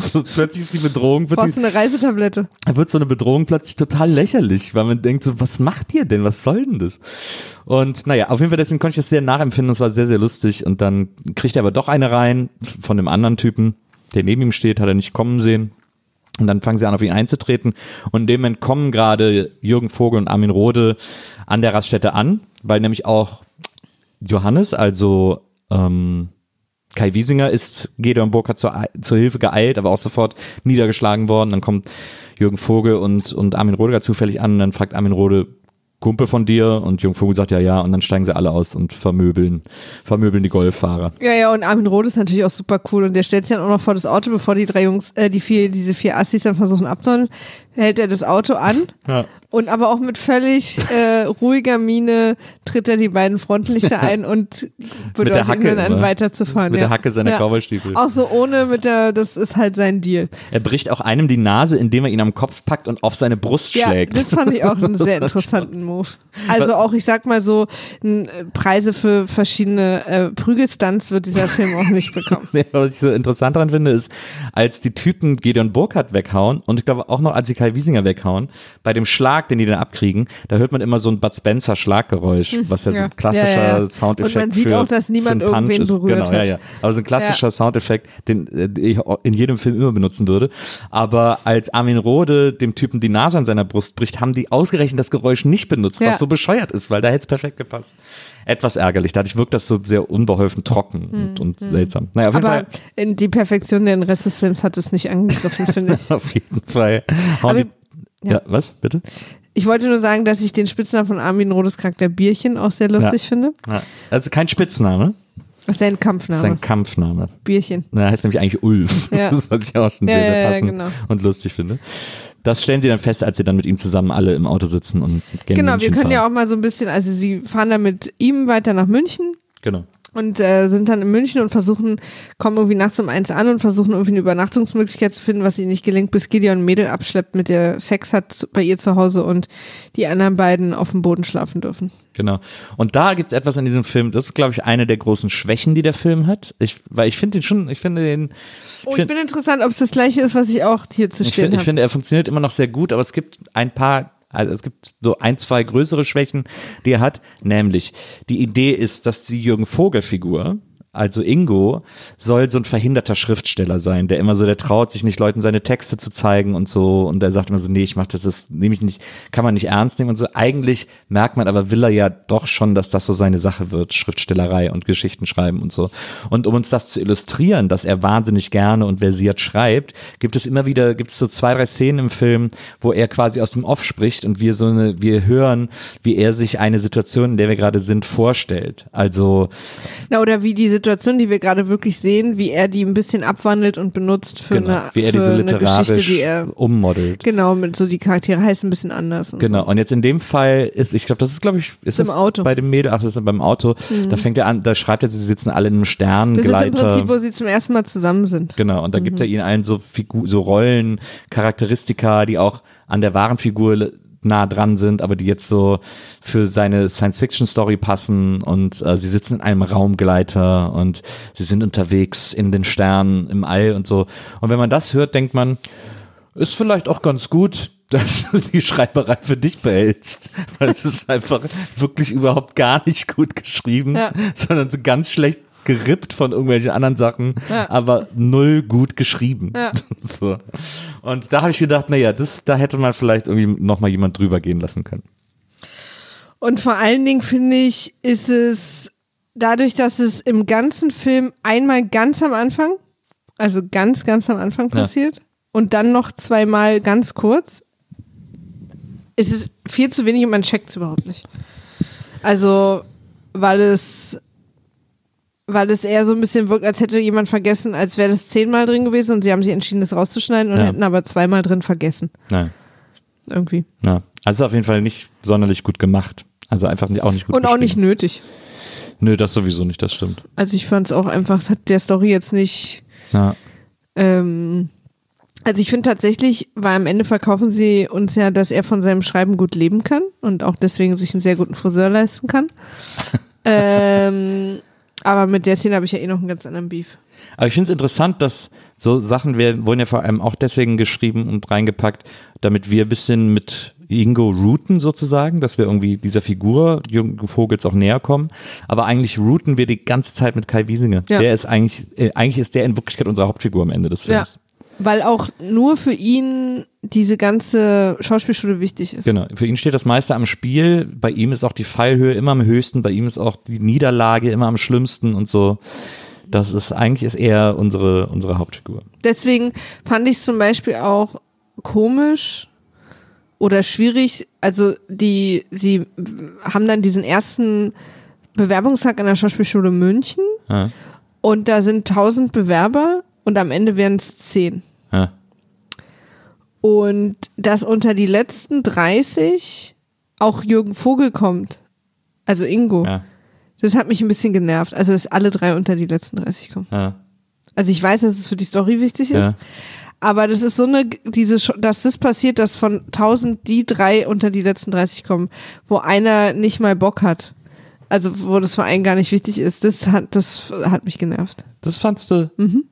so, plötzlich ist die Bedrohung Eine Reisetablette? da wird so eine Bedrohung plötzlich total lächerlich, weil man denkt so, was macht ihr denn? Was soll denn das? Und naja, auf jeden Fall, deswegen konnte ich das sehr nachempfinden. Das war sehr, sehr lustig. Und dann kriegt er aber doch eine rein von dem anderen Typen, der neben ihm steht, hat er nicht kommen sehen. Und dann fangen sie an, auf ihn einzutreten. Und in dem Moment kommen gerade Jürgen Vogel und Armin Rohde an der Raststätte an, weil nämlich auch Johannes, also ähm, Kai Wiesinger, ist Gedeon Burkhardt zur, zur Hilfe geeilt, aber auch sofort niedergeschlagen worden. Dann kommt Jürgen Vogel und, und Armin Rohde gerade zufällig an und dann fragt Armin Rohde, Kumpel von dir? Und Jürgen Vogel sagt ja, ja. Und dann steigen sie alle aus und vermöbeln, vermöbeln die Golffahrer. Ja, ja, und Armin Roth ist natürlich auch super cool und der stellt sich dann auch noch vor das Auto, bevor die drei Jungs, äh, die vier, diese vier Assis dann versuchen abzuhauen, hält er das Auto an Ja. und aber auch mit völlig äh, ruhiger Miene tritt er die beiden Frontlichter ein und bedeutet Hacke ihnen dann weiterzufahren. Mit ja. der Hacke seiner ja. Cowboystiefel. Auch so ohne mit der, das ist halt sein Deal. Er bricht auch einem die Nase, indem er ihn am Kopf packt und auf seine Brust Ja, schlägt. das fand ich auch einen sehr interessanten Move. Also auch, ich sag mal so, Preise für verschiedene äh, Prügelstunts wird dieser Film auch nicht bekommen. Was ich so interessant daran finde, ist, als die Typen Gideon Burkhardt weghauen und ich glaube auch noch, als sie Kai Wiesinger weghauen, bei dem Schlag, den die dann abkriegen, da hört man immer so ein Bud Spencer Schlaggeräusch, was ja, so ja. ein klassischer Ja, ja, ja. Soundeffekt Und man sieht für, auch, dass niemand irgendwen ist. berührt genau, ja, hat. ja. Aber so ein klassischer Soundeffekt, den, äh, ich in jedem Film immer benutzen würde. Aber als Armin Rohde dem Typen die Nase an seiner Brust bricht, haben die ausgerechnet das Geräusch nicht benutzt, Ja. was so bescheuert ist, weil da hätte es perfekt gepasst. Etwas ärgerlich. Dadurch wirkt das so sehr unbeholfen trocken und, und seltsam. Naja, auf jeden Aber Fall. in die Perfektion den Rest des Films hat es nicht angegriffen, finde ich. Auf jeden Fall. Hauen Aber- die, ja. was? Bitte? Ich wollte nur sagen, dass ich den Spitznamen von Armin Rodes Charakter Bierchen auch sehr lustig Ja. finde. Ja. Also kein Spitzname, Das ist sein das ist Kampfname. ein Kampfname. Bierchen. Na, Er heißt nämlich eigentlich Ulf. Ja. Das was ich auch schon Ja, sehr, ja, sehr ja, passend genau. und lustig finde. Das stellen sie dann fest, als sie dann mit ihm zusammen alle im Auto sitzen und gen Genau, wir München können fahren. ja auch mal so ein bisschen, also sie fahren dann mit ihm weiter nach München Genau. Und äh, sind dann in München und versuchen, kommen irgendwie nachts um eins an und versuchen irgendwie eine Übernachtungsmöglichkeit zu finden, was ihnen nicht gelingt, bis Gideon ein Mädel abschleppt, mit der Sex hat bei ihr zu Hause und die anderen beiden auf dem Boden schlafen dürfen. Genau. Und da gibt's etwas in diesem Film, das ist, glaube ich, eine der großen Schwächen, die der Film hat. Ich, weil ich finde den schon, ich finde den, Oh, ich find- bin interessant, ob es das gleiche ist, was ich auch hier zu ich, stehen find, ich habe. finde, er funktioniert immer noch sehr gut, aber es gibt ein paar, also es gibt so ein, zwei größere Schwächen, die er hat. Nämlich, die Idee ist, dass die Jürgen Vogel-Figur, also Ingo, soll so ein verhinderter Schriftsteller sein, der immer so, der traut sich nicht, Leuten seine Texte zu zeigen und so. Und der sagt immer so, nee, ich mach das, das nehme ich nicht, kann man nicht ernst nehmen und so. Eigentlich merkt man aber, will er ja doch schon, dass das so seine Sache wird, Schriftstellerei und Geschichten schreiben und so. Und um uns das zu illustrieren, dass er wahnsinnig gerne und versiert schreibt, gibt es immer wieder, gibt es so zwei, drei Szenen im Film, wo er quasi aus dem Off spricht und wir so eine, wir hören, wie er sich eine Situation, in der wir gerade sind, vorstellt. Also, Na, oder wie die Situation, die wir gerade wirklich sehen, wie er die ein bisschen abwandelt und benutzt für genau, eine, wie er diese eine literarisch Geschichte, die er ummodelt. Genau, mit so die Charaktere heißen ein bisschen anders. Und Genau, und jetzt in dem Fall ist, ich glaube, das ist, glaube ich, ist Im das Auto. Mhm. bei dem Mädel, ach, das ist beim Auto, da fängt er an, da schreibt er, sie sitzen alle in einem So. Das ist im Sterngleiter. Prinzip, wo sie zum ersten Mal zusammen sind. Genau, und da gibt er ihnen allen so Figur, so Rollen, Charakteristika, die auch an der wahren Figur nah dran sind, aber die jetzt so für seine Science-Fiction-Story passen und äh, sie sitzen in einem Raumgleiter und sie sind unterwegs in den Sternen im All und so. Und wenn man das hört, denkt man, ist vielleicht auch ganz gut, dass du die Schreiberei für dich behältst, weil es ist einfach wirklich überhaupt gar nicht gut geschrieben, Ja. sondern so ganz schlecht gerippt von irgendwelchen anderen Sachen, Ja. aber null gut geschrieben. Ja. So. Und da habe ich gedacht, naja, das, da hätte man vielleicht irgendwie noch mal jemand drüber gehen lassen können. Und vor allen Dingen finde ich, ist es dadurch, dass es im ganzen Film einmal ganz am Anfang, also ganz, ganz am Anfang Ja. passiert und dann noch zweimal ganz kurz, ist es viel zu wenig und man checkt es überhaupt nicht. Also, weil es weil es eher so ein bisschen wirkt, als hätte jemand vergessen, als wäre das zehnmal drin gewesen und sie haben sich entschieden, das rauszuschneiden und Ja. hätten aber zweimal drin vergessen. Nein. Irgendwie. Ja. Also auf jeden Fall nicht sonderlich gut gemacht. Also einfach nicht, auch nicht gut Und auch nicht nötig. Nö, das sowieso nicht, das stimmt. Also ich fand es auch einfach, es hat der Story jetzt nicht. Ja. Ähm, also ich finde tatsächlich, weil am Ende verkaufen sie uns ja, dass er von seinem Schreiben gut leben kann und auch deswegen sich einen sehr guten Friseur leisten kann. ähm, aber mit der Szene habe ich ja eh noch einen ganz anderen Beef. Aber ich finde es interessant, dass so Sachen werden, wurden ja vor allem auch deswegen geschrieben und reingepackt, damit wir ein bisschen mit Ingo routen sozusagen, dass wir irgendwie dieser Figur Jürgen Vogels auch näher kommen. Aber eigentlich routen wir die ganze Zeit mit Kai Wiesinger. Ja. Der ist eigentlich, äh, eigentlich ist der in Wirklichkeit unsere Hauptfigur am Ende des Ja. Weil auch nur für ihn diese ganze Schauspielschule wichtig ist. Genau. Für ihn steht das meiste am Spiel. Bei ihm ist auch die Fallhöhe immer am höchsten. Bei ihm ist auch die Niederlage immer am schlimmsten und so. Das ist eigentlich ist er unsere unsere Hauptfigur. Deswegen fand ich es zum Beispiel auch komisch oder schwierig. Also die, sie haben dann diesen ersten Bewerbungstag an der Schauspielschule München Ja. und da sind tausend Bewerber und am Ende werden es zehn. Ja. Und dass unter die letzten 30 auch Jürgen Vogel kommt. Also Ingo. Ja. Das hat mich ein bisschen genervt. Also, dass alle drei unter die letzten 30 kommen. Ja. Also, ich weiß, dass es für die Story wichtig ist. Ja. Aber das ist so eine, diese, dass das passiert, dass von 1000 die drei unter die letzten 30 kommen, wo einer nicht mal Bock hat. Also, wo das für einen gar nicht wichtig ist. Das hat, das hat mich genervt. Das fandst du? Mhm.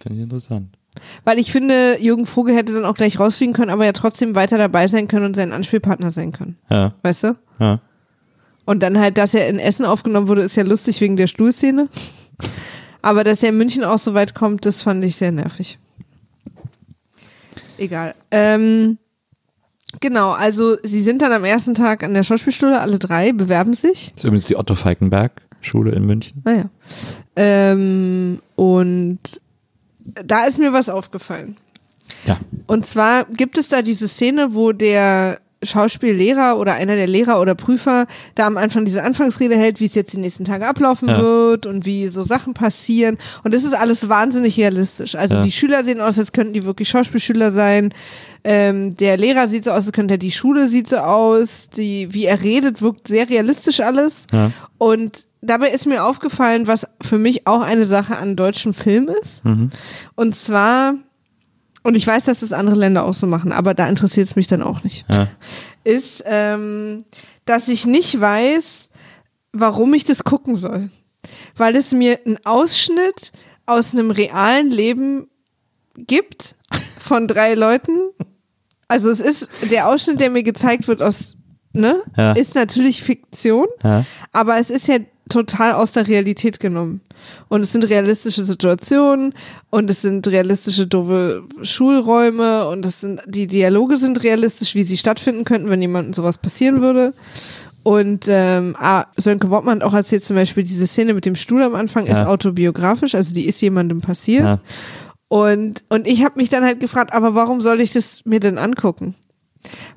Finde ich interessant. Weil ich finde, Jürgen Vogel hätte dann auch gleich rausfliegen können, aber ja trotzdem weiter dabei sein können und sein Anspielpartner sein können. Ja. Weißt du? Ja. Und dann halt, dass er in Essen aufgenommen wurde, ist ja lustig wegen der Stuhlszene. Aber dass er in München auch so weit kommt, das fand ich sehr nervig. Egal. Ähm, genau, also sie sind dann am ersten Tag an der Schauspielschule, alle drei, bewerben sich. Das ist übrigens die Otto Falkenberg Schule in München. Naja. Ähm, und da ist mir was aufgefallen. Ja. Und zwar gibt es da diese Szene, wo der Schauspiellehrer oder einer der Lehrer oder Prüfer da am Anfang diese Anfangsrede hält, wie es jetzt die nächsten Tage ablaufen Ja. wird und wie so Sachen passieren. Und das ist alles wahnsinnig realistisch. Also Ja. die Schüler sehen aus, als könnten die wirklich Schauspielschüler sein. Ähm, der Lehrer sieht so aus, als könnte er die Schule sieht so aus. Die, wie er redet, wirkt sehr realistisch alles. Ja. Und dabei ist mir aufgefallen, was für mich auch eine Sache an deutschem Film ist. Mhm. Und zwar, und ich weiß, dass das andere Länder auch so machen, aber da interessiert es mich dann auch nicht, Ja. ist, ähm, dass ich nicht weiß, warum ich das gucken soll. Weil es mir einen Ausschnitt aus einem realen Leben gibt von drei Leuten. Also es ist der Ausschnitt, der mir gezeigt wird aus, ne, Ja. ist natürlich Fiktion, Ja. aber es ist ja total aus der Realität genommen. Und es sind realistische Situationen und es sind realistische doofe Schulräume und es sind, die Dialoge sind realistisch, wie sie stattfinden könnten, wenn jemandem sowas passieren würde. Und ähm, ah, Sönke Wortmann hat auch erzählt, zum Beispiel diese Szene mit dem Stuhl am Anfang Ja. ist autobiografisch, also die ist jemandem passiert. Ja. Und, und ich habe mich dann halt gefragt, aber warum soll ich das mir denn angucken?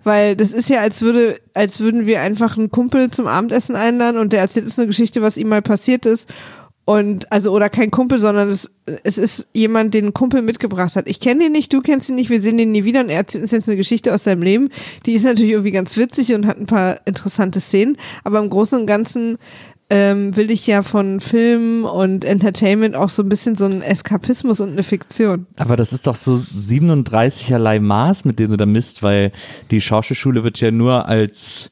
Weil das ist ja, als würde, als würden wir einfach einen Kumpel zum Abendessen einladen und der erzählt uns eine Geschichte, was ihm mal passiert ist. Und also, oder kein Kumpel, sondern es, es ist jemand, den ein Kumpel mitgebracht hat. Ich kenne den nicht, du kennst ihn nicht, wir sehen den nie wieder und er erzählt uns jetzt eine Geschichte aus seinem Leben. Die ist natürlich irgendwie ganz witzig und hat ein paar interessante Szenen, aber im Großen und Ganzen ähm, will ich ja von Film und Entertainment auch so ein bisschen so einen Eskapismus und eine Fiktion. Aber das ist doch so 37erlei Maß, mit dem du da misst, weil die Schauspielschule wird ja nur als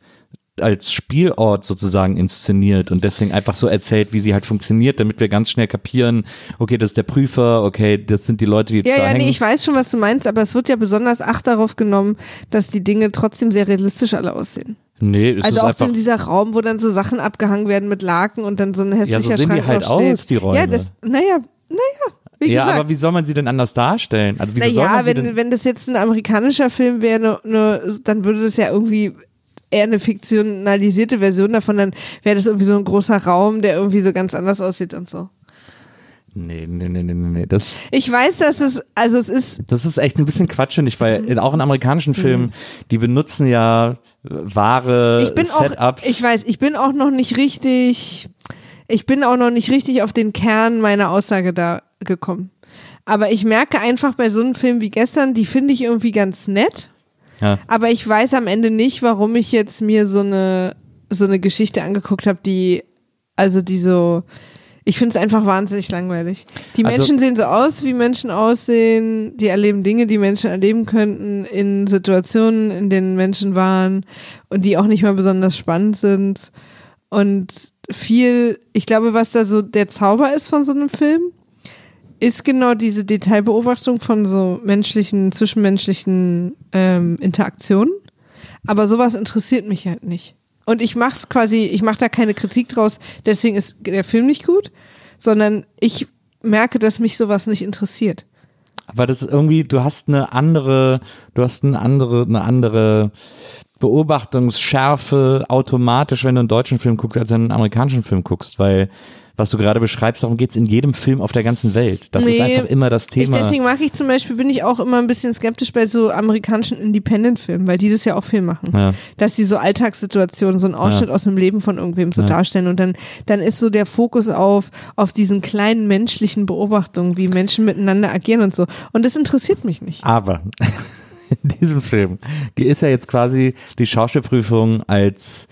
als Spielort sozusagen inszeniert und deswegen einfach so erzählt, wie sie halt funktioniert, damit wir ganz schnell kapieren, okay, das ist der Prüfer, okay, das sind die Leute, die jetzt Ja, da ja, hängen. nee, ich weiß schon, was du meinst, aber es wird ja besonders Acht darauf genommen, dass die Dinge trotzdem sehr realistisch alle aussehen. Nee, es also ist auch einfach in dieser Raum, wo dann so Sachen abgehangen werden mit Laken und dann so ein hässlicher Ja, so sehen die Schrank halt noch steht. aus, die Räume. Ja, das, naja, naja, wie Ja, gesagt. aber wie soll man sie denn anders darstellen? Also soll naja, man sie wenn, denn wenn das jetzt ein amerikanischer Film wäre, ne, ne, dann würde das ja irgendwie eher eine fiktionalisierte Version davon, dann wäre das irgendwie so ein großer Raum, der irgendwie so ganz anders aussieht und so. Nee, nee, nee, nee, nee, nee, das Ich weiß, dass es, also es ist, Das ist echt ein bisschen quatschig, weil in, auch in amerikanischen Filmen, die benutzen ja wahre Mhm. ich bin Setups. auch, ich weiß, ich bin auch noch nicht richtig, ich bin auch noch nicht richtig auf den Kern meiner Aussage da gekommen. Aber ich merke einfach bei so einem Film wie gestern, die finde ich irgendwie ganz nett. Ja. Aber ich weiß am Ende nicht, warum ich jetzt mir so eine, so eine Geschichte angeguckt habe, die, also die so, ich finde es einfach wahnsinnig langweilig. Die Also- Menschen sehen so aus, wie Menschen aussehen, die erleben Dinge, die Menschen erleben könnten, in Situationen, in denen Menschen waren und die auch nicht mal besonders spannend sind. Und viel, ich glaube, was da so der Zauber ist von so einem Film, ist genau diese Detailbeobachtung von so menschlichen, zwischenmenschlichen ähm, Interaktionen. Aber sowas interessiert mich halt nicht. Und ich mach's quasi, ich mache da keine Kritik draus, deswegen ist der Film nicht gut, sondern ich merke, dass mich sowas nicht interessiert. Aber das ist irgendwie, du hast eine andere, du hast eine andere, eine andere Beobachtungsschärfe automatisch, wenn du einen deutschen Film guckst, als wenn du einen amerikanischen Film guckst, weil was du gerade beschreibst, darum geht's in jedem Film auf der ganzen Welt. Das ist Nee, einfach immer das Ich, Thema. deswegen mag ich zum Beispiel, bin ich auch immer ein bisschen skeptisch bei so amerikanischen Independent-Filmen, weil die das ja auch viel machen. Ja. Dass die so Alltagssituationen, so einen Ausschnitt aus dem Leben von irgendwem so Ja. darstellen und dann, dann ist so der Fokus auf, auf diesen kleinen menschlichen Beobachtungen, wie Menschen miteinander agieren und so. Und das interessiert mich nicht. Aber in diesem Film ist ja jetzt quasi die Schauspielprüfung als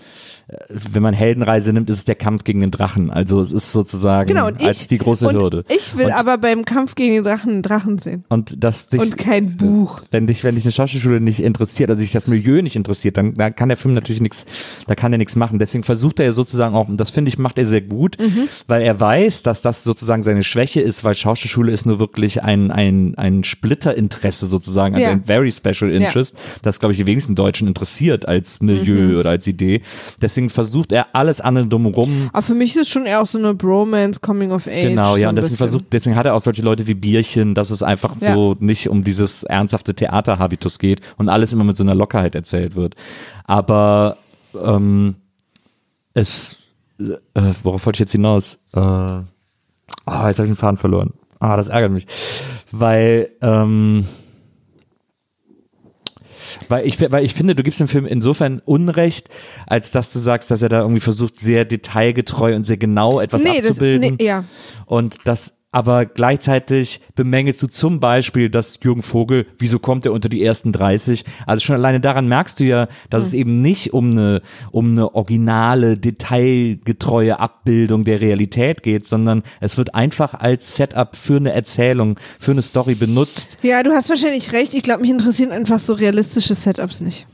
wenn man Heldenreise nimmt, ist es der Kampf gegen den Drachen. Also es ist sozusagen Genau, und ich, als die große und Hürde. Ich will und, aber beim Kampf gegen den Drachen einen Drachen sehen. und das dich, Und kein Buch. wenn dich, wenn dich eine Schauspielschule nicht interessiert, also dich das Milieu nicht interessiert, dann da kann der Film natürlich nichts, da kann er nichts machen. Deswegen versucht er ja sozusagen auch, und das finde ich, macht er sehr gut, Mhm. weil er weiß, dass das sozusagen seine Schwäche ist, weil Schauspielschule ist nur wirklich ein, ein, ein Splitterinteresse sozusagen, also Ja. ein very special interest, das glaube ich die wenigsten Deutschen interessiert als Milieu Mhm. oder als Idee. Deswegen versucht er alles andere drumherum Aber für mich ist es schon eher auch so eine Bromance, Coming of Age. Genau, so ja, ein und deswegen bisschen. versucht, deswegen hat er auch solche Leute wie Bierchen, dass es einfach Ja. so nicht um dieses ernsthafte Theaterhabitus geht und alles immer mit so einer Lockerheit erzählt wird. Aber ähm, es, äh, worauf wollte ich jetzt hinaus? Äh, ah, jetzt habe ich den Faden verloren. Ah, das ärgert mich. Weil, ähm, weil ich, weil ich finde, du gibst dem Film insofern Unrecht, als dass du sagst, dass er da irgendwie versucht, sehr detailgetreu und sehr genau etwas Nee, das- abzubilden. nee, ja. Und das aber gleichzeitig bemängelst du zum Beispiel, dass Jürgen Vogel, wieso kommt er unter die ersten 30? Also schon alleine daran merkst du ja, dass es eben nicht um eine, um eine originale, detailgetreue Abbildung der Realität geht, sondern es wird einfach als Setup für eine Erzählung, für eine Story benutzt. Ja, du hast wahrscheinlich recht. Ich glaube, mich interessieren einfach so realistische Setups nicht.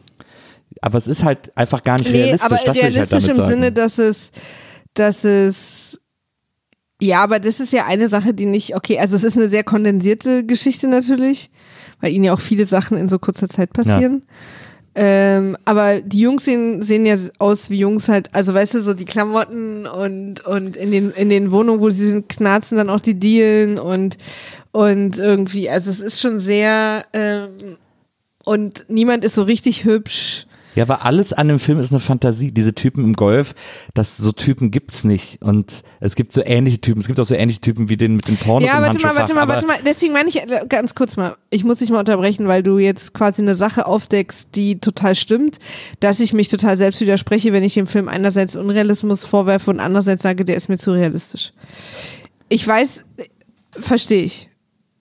Aber es ist halt einfach gar nicht Nee, realistisch. aber das will ich halt realistisch damit im sagen. Sinne, dass es, dass es, ja, aber das ist ja eine Sache, die nicht, okay, also es ist eine sehr kondensierte Geschichte natürlich, weil ihnen ja auch viele Sachen in so kurzer Zeit passieren. Ähm, aber die Jungs sehen, sehen ja aus wie Jungs halt, also weißt du, so die Klamotten und, und in den, in den Wohnungen, wo sie sind, knarzen dann auch die Dielen und, und irgendwie, also es ist schon sehr, ähm, und niemand ist so richtig hübsch. Ja, aber alles an dem Film ist eine Fantasie. Diese Typen im Golf, das so Typen gibt's nicht. Und es gibt so ähnliche Typen. Es gibt auch so ähnliche Typen wie den mit den Pornos Ja, im warte mal, warte mal, warte mal. Deswegen meine ich äh, ganz kurz mal, ich muss dich mal unterbrechen, weil du jetzt quasi eine Sache aufdeckst, die total stimmt, dass ich mich total selbst widerspreche, wenn ich dem Film einerseits Unrealismus vorwerfe und andererseits sage, der ist mir zu realistisch. Ich weiß, äh, verstehe ich.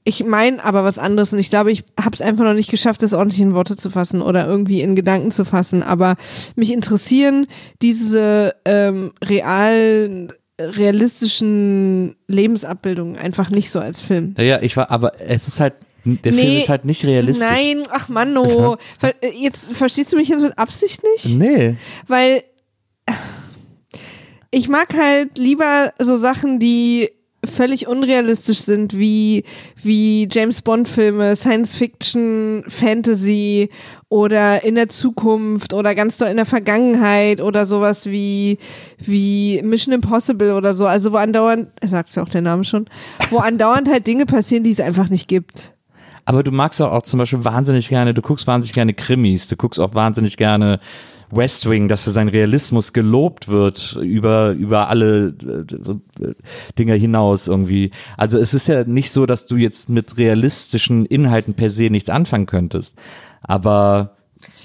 Ich meine aber was anderes und ich glaube, ich habe es einfach noch nicht geschafft, das ordentlich in Worte zu fassen oder irgendwie in Gedanken zu fassen. Aber mich interessieren diese ähm, real realistischen Lebensabbildungen einfach nicht so als Film. Ja, ja, ich war, aber es ist halt, der Film Nee, ist halt nicht realistisch. Nein, ach Manno. Ver äh, jetzt verstehst du mich jetzt mit Absicht nicht? Nee. Weil ich mag halt lieber so Sachen, die völlig unrealistisch sind, wie, wie James Bond Filme, Science Fiction, Fantasy oder in der Zukunft oder ganz doll in der Vergangenheit oder sowas wie, wie Mission Impossible oder so. Also wo andauernd, sagst ja auch der Name schon, wo andauernd halt Dinge passieren, die es einfach nicht gibt. Aber du magst auch, auch zum Beispiel wahnsinnig gerne, du guckst wahnsinnig gerne Krimis, du guckst auch wahnsinnig gerne West Wing, dass für seinen Realismus gelobt wird über, über alle äh, äh, Dinge hinaus irgendwie. Also es ist ja nicht so, dass du jetzt mit realistischen Inhalten per se nichts anfangen könntest. Aber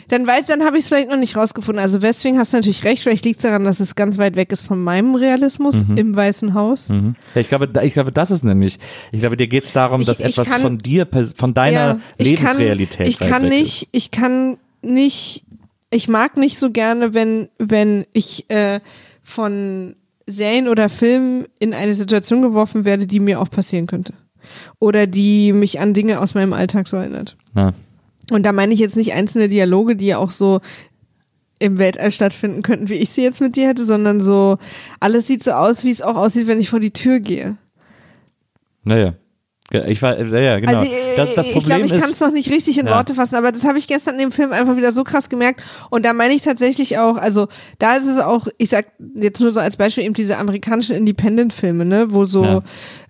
Dann weiß, dann habe ich es vielleicht noch nicht rausgefunden. Also Westwing hast du natürlich recht, vielleicht liegt es daran, dass es ganz weit weg ist von meinem Realismus im Weißen Haus. mhm. ja, ich glaube, ich glaube, das ist nämlich, ich glaube, dir geht es darum, Ich- dass ich etwas kann- von dir, von deiner ich kann, Lebensrealität ich kann weg nicht, ich kann nicht, ich mag nicht so gerne, wenn, wenn ich äh, von Serien oder Filmen in eine Situation geworfen werde, die mir auch passieren könnte. Oder die mich an Dinge aus meinem Alltag so erinnert. Ja. Und da meine ich jetzt nicht einzelne Dialoge, die ja auch so im Weltall stattfinden könnten, wie ich sie jetzt mit dir hätte, sondern so, alles sieht so aus, wie es auch aussieht, wenn ich vor die Tür gehe. Naja. Ich war, ja, genau. Also, äh, das, das ich Problem glaube, ich kann es noch nicht richtig in Ja. Worte fassen, aber das habe ich gestern in dem Film einfach wieder so krass gemerkt. Und da meine ich tatsächlich auch, also da ist es auch, ich sag jetzt nur so als Beispiel eben diese amerikanischen Independent-Filme, ne, wo so Ja.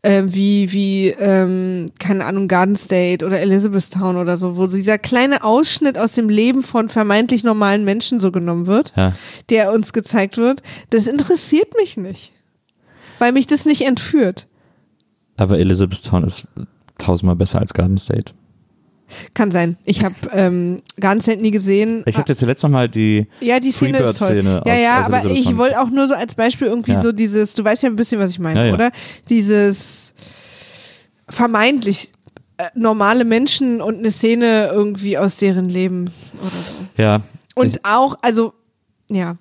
ähm, wie, wie, ähm, keine Ahnung, Garden State oder Elizabethtown oder so, wo dieser kleine Ausschnitt aus dem Leben von vermeintlich normalen Menschen so genommen wird, ja. der uns gezeigt wird, das interessiert mich nicht. Weil mich das nicht entführt. Aber Elizabethtown ist tausendmal besser als Garden State. Kann sein. Ich habe ähm, Garden State nie gesehen. Ich habe dir zuletzt nochmal die, Ja, die Szene ist toll. Freebird-Szene Ja, aus- ja, aus aber ich wollte auch nur so als Beispiel irgendwie Ja. so dieses, du weißt ja ein bisschen, was ich meine, Ja, ja. oder? Dieses vermeintlich äh, normale Menschen und eine Szene irgendwie aus deren Leben oder so. ja. Und auch, also, ja.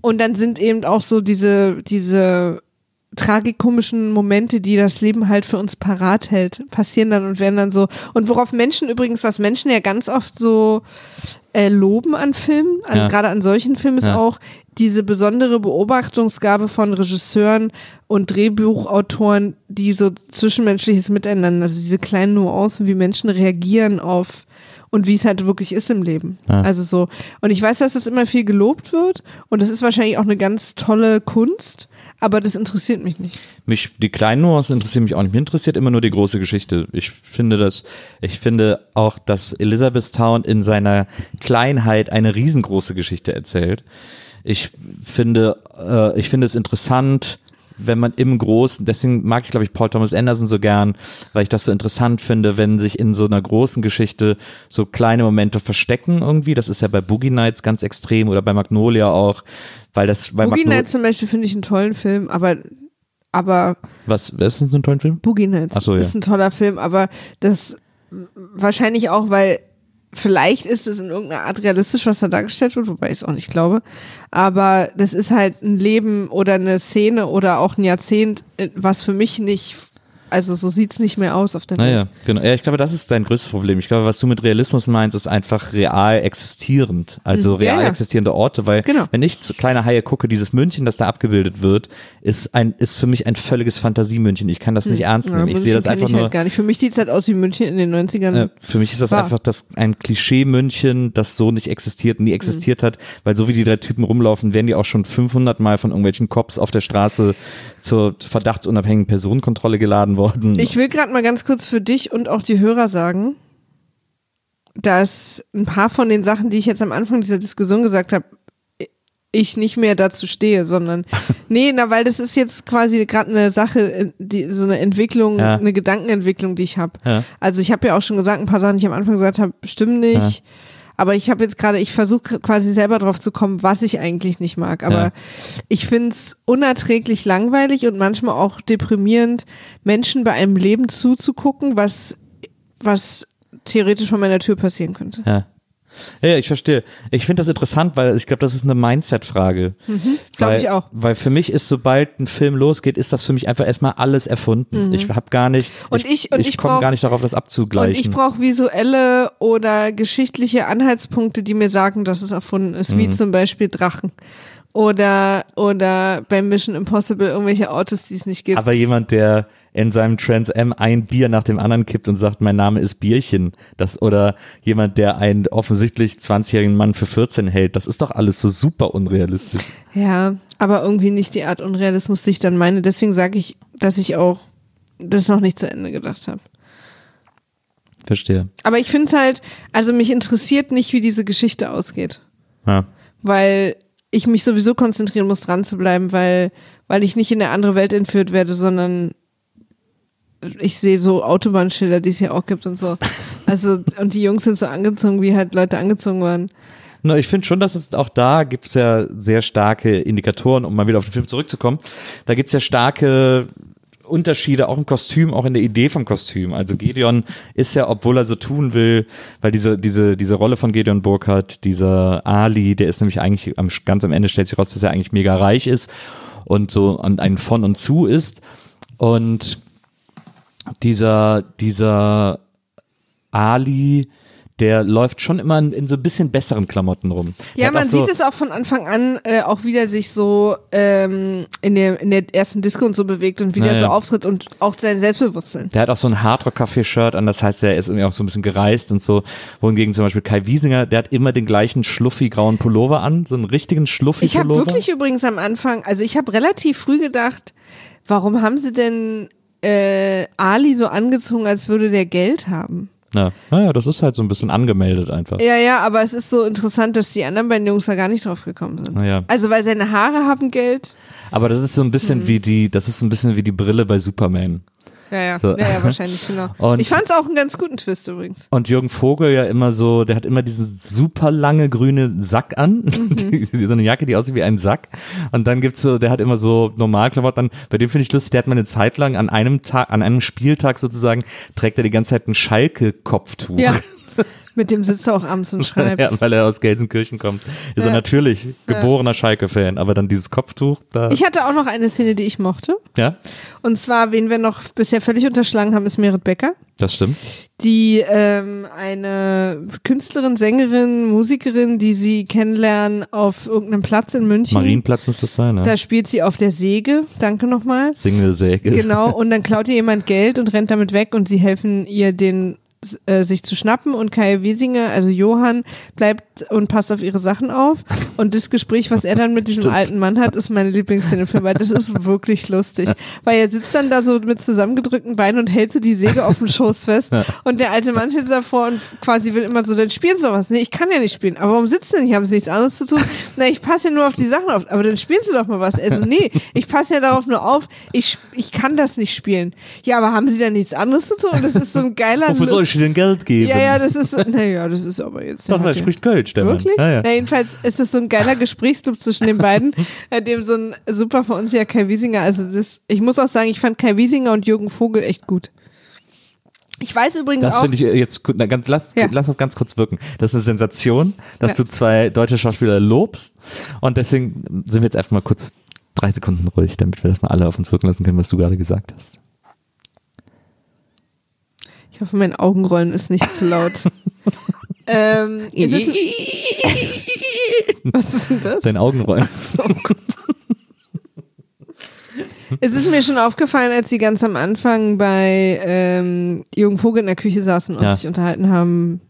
Und dann sind eben auch so diese, diese tragikomischen Momente, die das Leben halt für uns parat hält, passieren dann und werden dann so. Und worauf Menschen übrigens, was Menschen ja ganz oft so äh, loben an Filmen, an, Ja. gerade an solchen Filmen, ist Ja. auch diese besondere Beobachtungsgabe von Regisseuren und Drehbuchautoren, die so zwischenmenschliches Miteinander, also diese kleinen Nuancen, wie Menschen reagieren auf und wie es halt wirklich ist im Leben. Ja. Also so. Und ich weiß, dass das immer viel gelobt wird und das ist wahrscheinlich auch eine ganz tolle Kunst, aber das interessiert mich nicht. mich, die kleinen Nuancen interessieren mich auch nicht. Mich interessiert immer nur die große Geschichte. Ich finde das, ich finde auch, dass Elizabethtown in seiner Kleinheit eine riesengroße Geschichte erzählt. Ich finde, äh, ich finde es interessant, wenn man im Großen, deswegen mag ich, glaube ich, Paul Thomas Anderson so gern, weil ich das so interessant finde, wenn sich in so einer großen Geschichte so kleine Momente verstecken irgendwie. Das ist ja bei Boogie Nights ganz extrem oder bei Magnolia auch, weil das bei Boogie Magno- Nights zum Beispiel finde ich einen tollen Film, aber, aber was, was ist denn so ein toller Film? Boogie Nights Ach so, ja. ist ein toller Film, aber das wahrscheinlich auch, weil vielleicht ist es in irgendeiner Art realistisch, was da dargestellt wird, wobei ich es auch nicht glaube. Aber das ist halt ein Leben oder eine Szene oder auch ein Jahrzehnt, äh, was für mich nicht, also so sieht's nicht mehr aus auf der Welt. Naja, genau. Ja, ich glaube, das ist dein größtes Problem. Ich glaube, was du mit Realismus meinst, ist einfach real existierend. Also Mhm. Ja, real ja. existierende Orte, weil Genau. wenn ich zu kleine Haie gucke, dieses München, das da abgebildet wird, ist ein, ist für mich ein völliges Fantasiemünchen. Ich kann das nicht ernst nehmen. Ich sehe das einfach ich nur. Halt gar nicht. Für mich sieht's halt aus wie München in den 90ern. Äh, für mich ist das War. einfach das, ein Klischee-München, das so nicht existiert, nie existiert hat, weil so wie die drei Typen rumlaufen, werden die auch schon 500 Mal von irgendwelchen Cops auf der Straße zur verdachtsunabhängigen Personenkontrolle geladen worden. Ich will gerade mal ganz kurz für dich und auch die Hörer sagen, dass ein paar von den Sachen, die ich jetzt am Anfang dieser Diskussion gesagt habe, ich nicht mehr dazu stehe, sondern nee, na, weil das ist jetzt quasi gerade eine Sache, äh, die, so eine Entwicklung, Ja. eine Gedankenentwicklung, die ich habe. Ja. Also ich habe ja auch schon gesagt, ein paar Sachen, die ich am Anfang gesagt habe, stimmen nicht. Aber ich habe jetzt gerade, ich versuche quasi selber drauf zu kommen, was ich eigentlich nicht mag. Aber Ja. ich find's unerträglich langweilig und manchmal auch deprimierend, Menschen bei einem Leben zuzugucken, was, was theoretisch vor meiner Tür passieren könnte. Ja. Ja, ja, ich verstehe. Ich finde das interessant, weil ich glaube, das ist eine Mindset-Frage. Glaub Weil- ich auch. Weil für mich ist, sobald ein Film losgeht, ist das für mich einfach erstmal alles erfunden. Ich habe gar nicht, Mhm. Und ich- und ich komme brauch- gar nicht darauf, das Und abzugleichen. ich brauche visuelle oder geschichtliche Anhaltspunkte, die mir sagen, dass es erfunden ist, Mhm. wie zum Beispiel Drachen. Oder, oder bei Mission Impossible irgendwelche Autos, die es nicht gibt. Aber jemand, der in seinem Trans M ein Bier nach dem anderen kippt und sagt, mein Name ist Bierchen, das oder jemand, der einen offensichtlich 20-jährigen Mann für 14 hält, das ist doch alles so super unrealistisch. Ja, aber irgendwie nicht die Art Unrealismus, die ich dann meine. Deswegen sage ich, dass ich auch das noch nicht zu Ende gedacht habe. Verstehe. Aber ich finde es halt, also mich interessiert nicht, wie diese Geschichte ausgeht. Ja. Weil ich mich sowieso konzentrieren muss, dran zu bleiben, weil, weil ich nicht in eine andere Welt entführt werde, sondern ich sehe so Autobahnschilder, die es hier auch gibt und so. Also, und die Jungs sind so angezogen, wie halt Leute angezogen waren. Na, ich finde schon, dass es auch da gibt's ja sehr starke Indikatoren, um mal wieder auf den Film zurückzukommen. Da gibt's ja starke Unterschiede, auch im Kostüm, auch in der Idee vom Kostüm. Also Gedeon ist ja, obwohl er so tun will, weil diese, diese, diese Rolle von Gedeon Burkhardt, dieser Ali, der ist nämlich eigentlich am, ganz am Ende stellt sich raus, dass er eigentlich mega reich ist und so ein von und zu ist. Und dieser, dieser Ali, der läuft schon immer in, in so ein bisschen besseren Klamotten rum. Der Ja, man so, sieht es auch von Anfang an äh, auch wieder sich so ähm, in, der, in der ersten Disco und so bewegt und wieder Ja, so ja. auftritt und auch sein Selbstbewusstsein. Der hat auch so ein Hardrock-Café-Shirt an, das heißt, der ist irgendwie auch so ein bisschen gereist und so. Wohingegen zum Beispiel Kai Wiesinger, der hat immer den gleichen schluffi-grauen Pullover an, so einen richtigen Ich habe wirklich übrigens am Anfang, also ich habe relativ früh gedacht, warum haben sie denn äh, Ali so angezogen, als würde der Geld haben? Ja. Naja, das ist halt so ein bisschen angemeldet einfach. Ja, ja, aber es ist so interessant, dass die anderen beiden Jungs da gar nicht drauf gekommen sind. Naja. Also weil seine Haare haben Geld. Aber das ist so ein bisschen Mhm. wie die, das ist so ein bisschen wie die Brille bei Superman. Ja, ja, So. ja, ja wahrscheinlich, genau. Und- ich fand es auch einen ganz guten Twist übrigens. Und Jürgen Vogel ja immer so, der hat immer diesen super lange grüne Sack an, Mhm. Die- so eine Jacke, die aussieht wie ein Sack. Und dann gibt's so, der hat immer so Normalklamotten an. Bei dem finde ich lustig, der hat mal eine Zeit lang an einem Tag, an einem Spieltag sozusagen, trägt er die ganze Zeit ein Schalke-Kopftuch. Ja. Mit dem sitzt er auch abends und schreibt. Ja, weil er aus Gelsenkirchen kommt. Ist er Ja. natürlich geborener Schalke-Fan, aber dann dieses Kopftuch, da, Ich hatte auch noch eine Szene, die ich mochte. ja, Und zwar, wen wir noch bisher völlig unterschlagen haben, ist Merit Becker. das stimmt. die ähm, eine Künstlerin, Sängerin, Musikerin, die sie kennenlernen auf irgendeinem Platz in München. Marienplatz müsste das sein, ne? Da spielt sie auf der Säge. Danke nochmal. Single-Säge. Genau. Und dann klaut ihr jemand Geld und rennt damit weg und sie helfen ihr, den äh, sich zu schnappen und Kai Wiesinger, also Johann, bleibt und passt auf ihre Sachen auf. Und das Gespräch, was er dann mit diesem Stimmt. alten Mann hat, ist meine Lieblingsszene im Film, weil das ist wirklich lustig. Weil er sitzt dann da so mit zusammengedrückten Beinen und hält so die Säge auf dem Schoß fest. Und der alte Mann steht davor und quasi will immer so, dann spielst du was. Nee, ich kann ja nicht spielen. Aber warum sitzt du denn? Haben sie nichts anderes zu tun? Na, ich passe ja nur auf die Sachen auf. Aber dann spielst du doch mal was. Also, nee, ich passe ja darauf nur auf. Ich, ich kann das nicht spielen. Ja, aber haben sie dann nichts anderes zu tun? Und das ist so ein geiler Wofür soll ich dir denn Geld geben? ja, ja, das ist, naja, das ist aber jetzt. Doch, er ja- spricht Kölsch, der Wirklich? Ja, ja. Na, jedenfalls ist es so ein geiler Gesprächsclub zwischen den beiden, bei dem so ein super verunsicher Kai Wiesinger, also das, ich muss auch sagen, ich fand Kai Wiesinger und Jürgen Vogel echt gut. Ich weiß übrigens Das auch, finde ich äh, jetzt gut. Na, ganz, lass, Ja. lass das ganz kurz wirken. Das ist eine Sensation, dass Ja. du zwei deutsche Schauspieler lobst. Und deswegen sind wir jetzt einfach mal kurz drei Sekunden ruhig, damit wir das mal alle auf uns wirken lassen können, was du gerade gesagt hast. Ich hoffe, mein Augenrollen ist nicht zu laut. ähm, ist es, was ist denn das? Dein Augenrollen. Es ist mir schon aufgefallen, als sie ganz am Anfang bei ähm, Jürgen Vogel in der Küche saßen und Ja. sich unterhalten haben,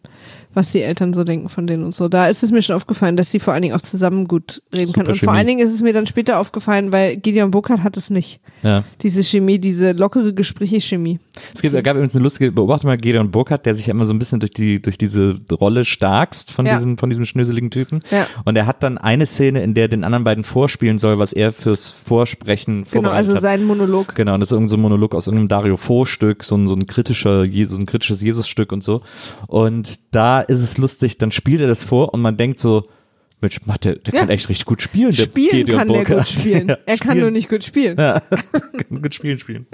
was die Eltern so denken von denen und so. Da ist es mir schon aufgefallen, dass sie vor allen Dingen auch zusammen gut reden Super können. Und vor Chemie. allen Dingen ist es mir dann später aufgefallen, weil Gideon Burkhardt hat es nicht. Ja. Diese Chemie, diese lockere Gespräche-Chemie. Es gibt, gab übrigens eine lustige, beobachte mal Gideon Burkhardt, der sich ja immer so ein bisschen durch die, durch diese Rolle starkst von Ja. diesem, von diesem schnöseligen Typen. Ja. Und er hat dann eine Szene, in der er den anderen beiden vorspielen soll, was er fürs Vorsprechen Genau, vorbereitet also hat. sein Monolog. Genau, und das ist irgendein so ein Monolog aus irgendeinem Dario Fo-Stück, so ein, so ein kritischer, Jesus, ein kritisches Jesus-Stück und so. Und da ist es lustig, dann spielt er das vor und man denkt so, Mensch, macht der, der Ja. kann echt richtig gut spielen. Der Spielen Gideon kann der gut Burkhardt. spielen. Ja, er kann spielen. nur nicht gut spielen. Ja, kann gut spielen, spielen.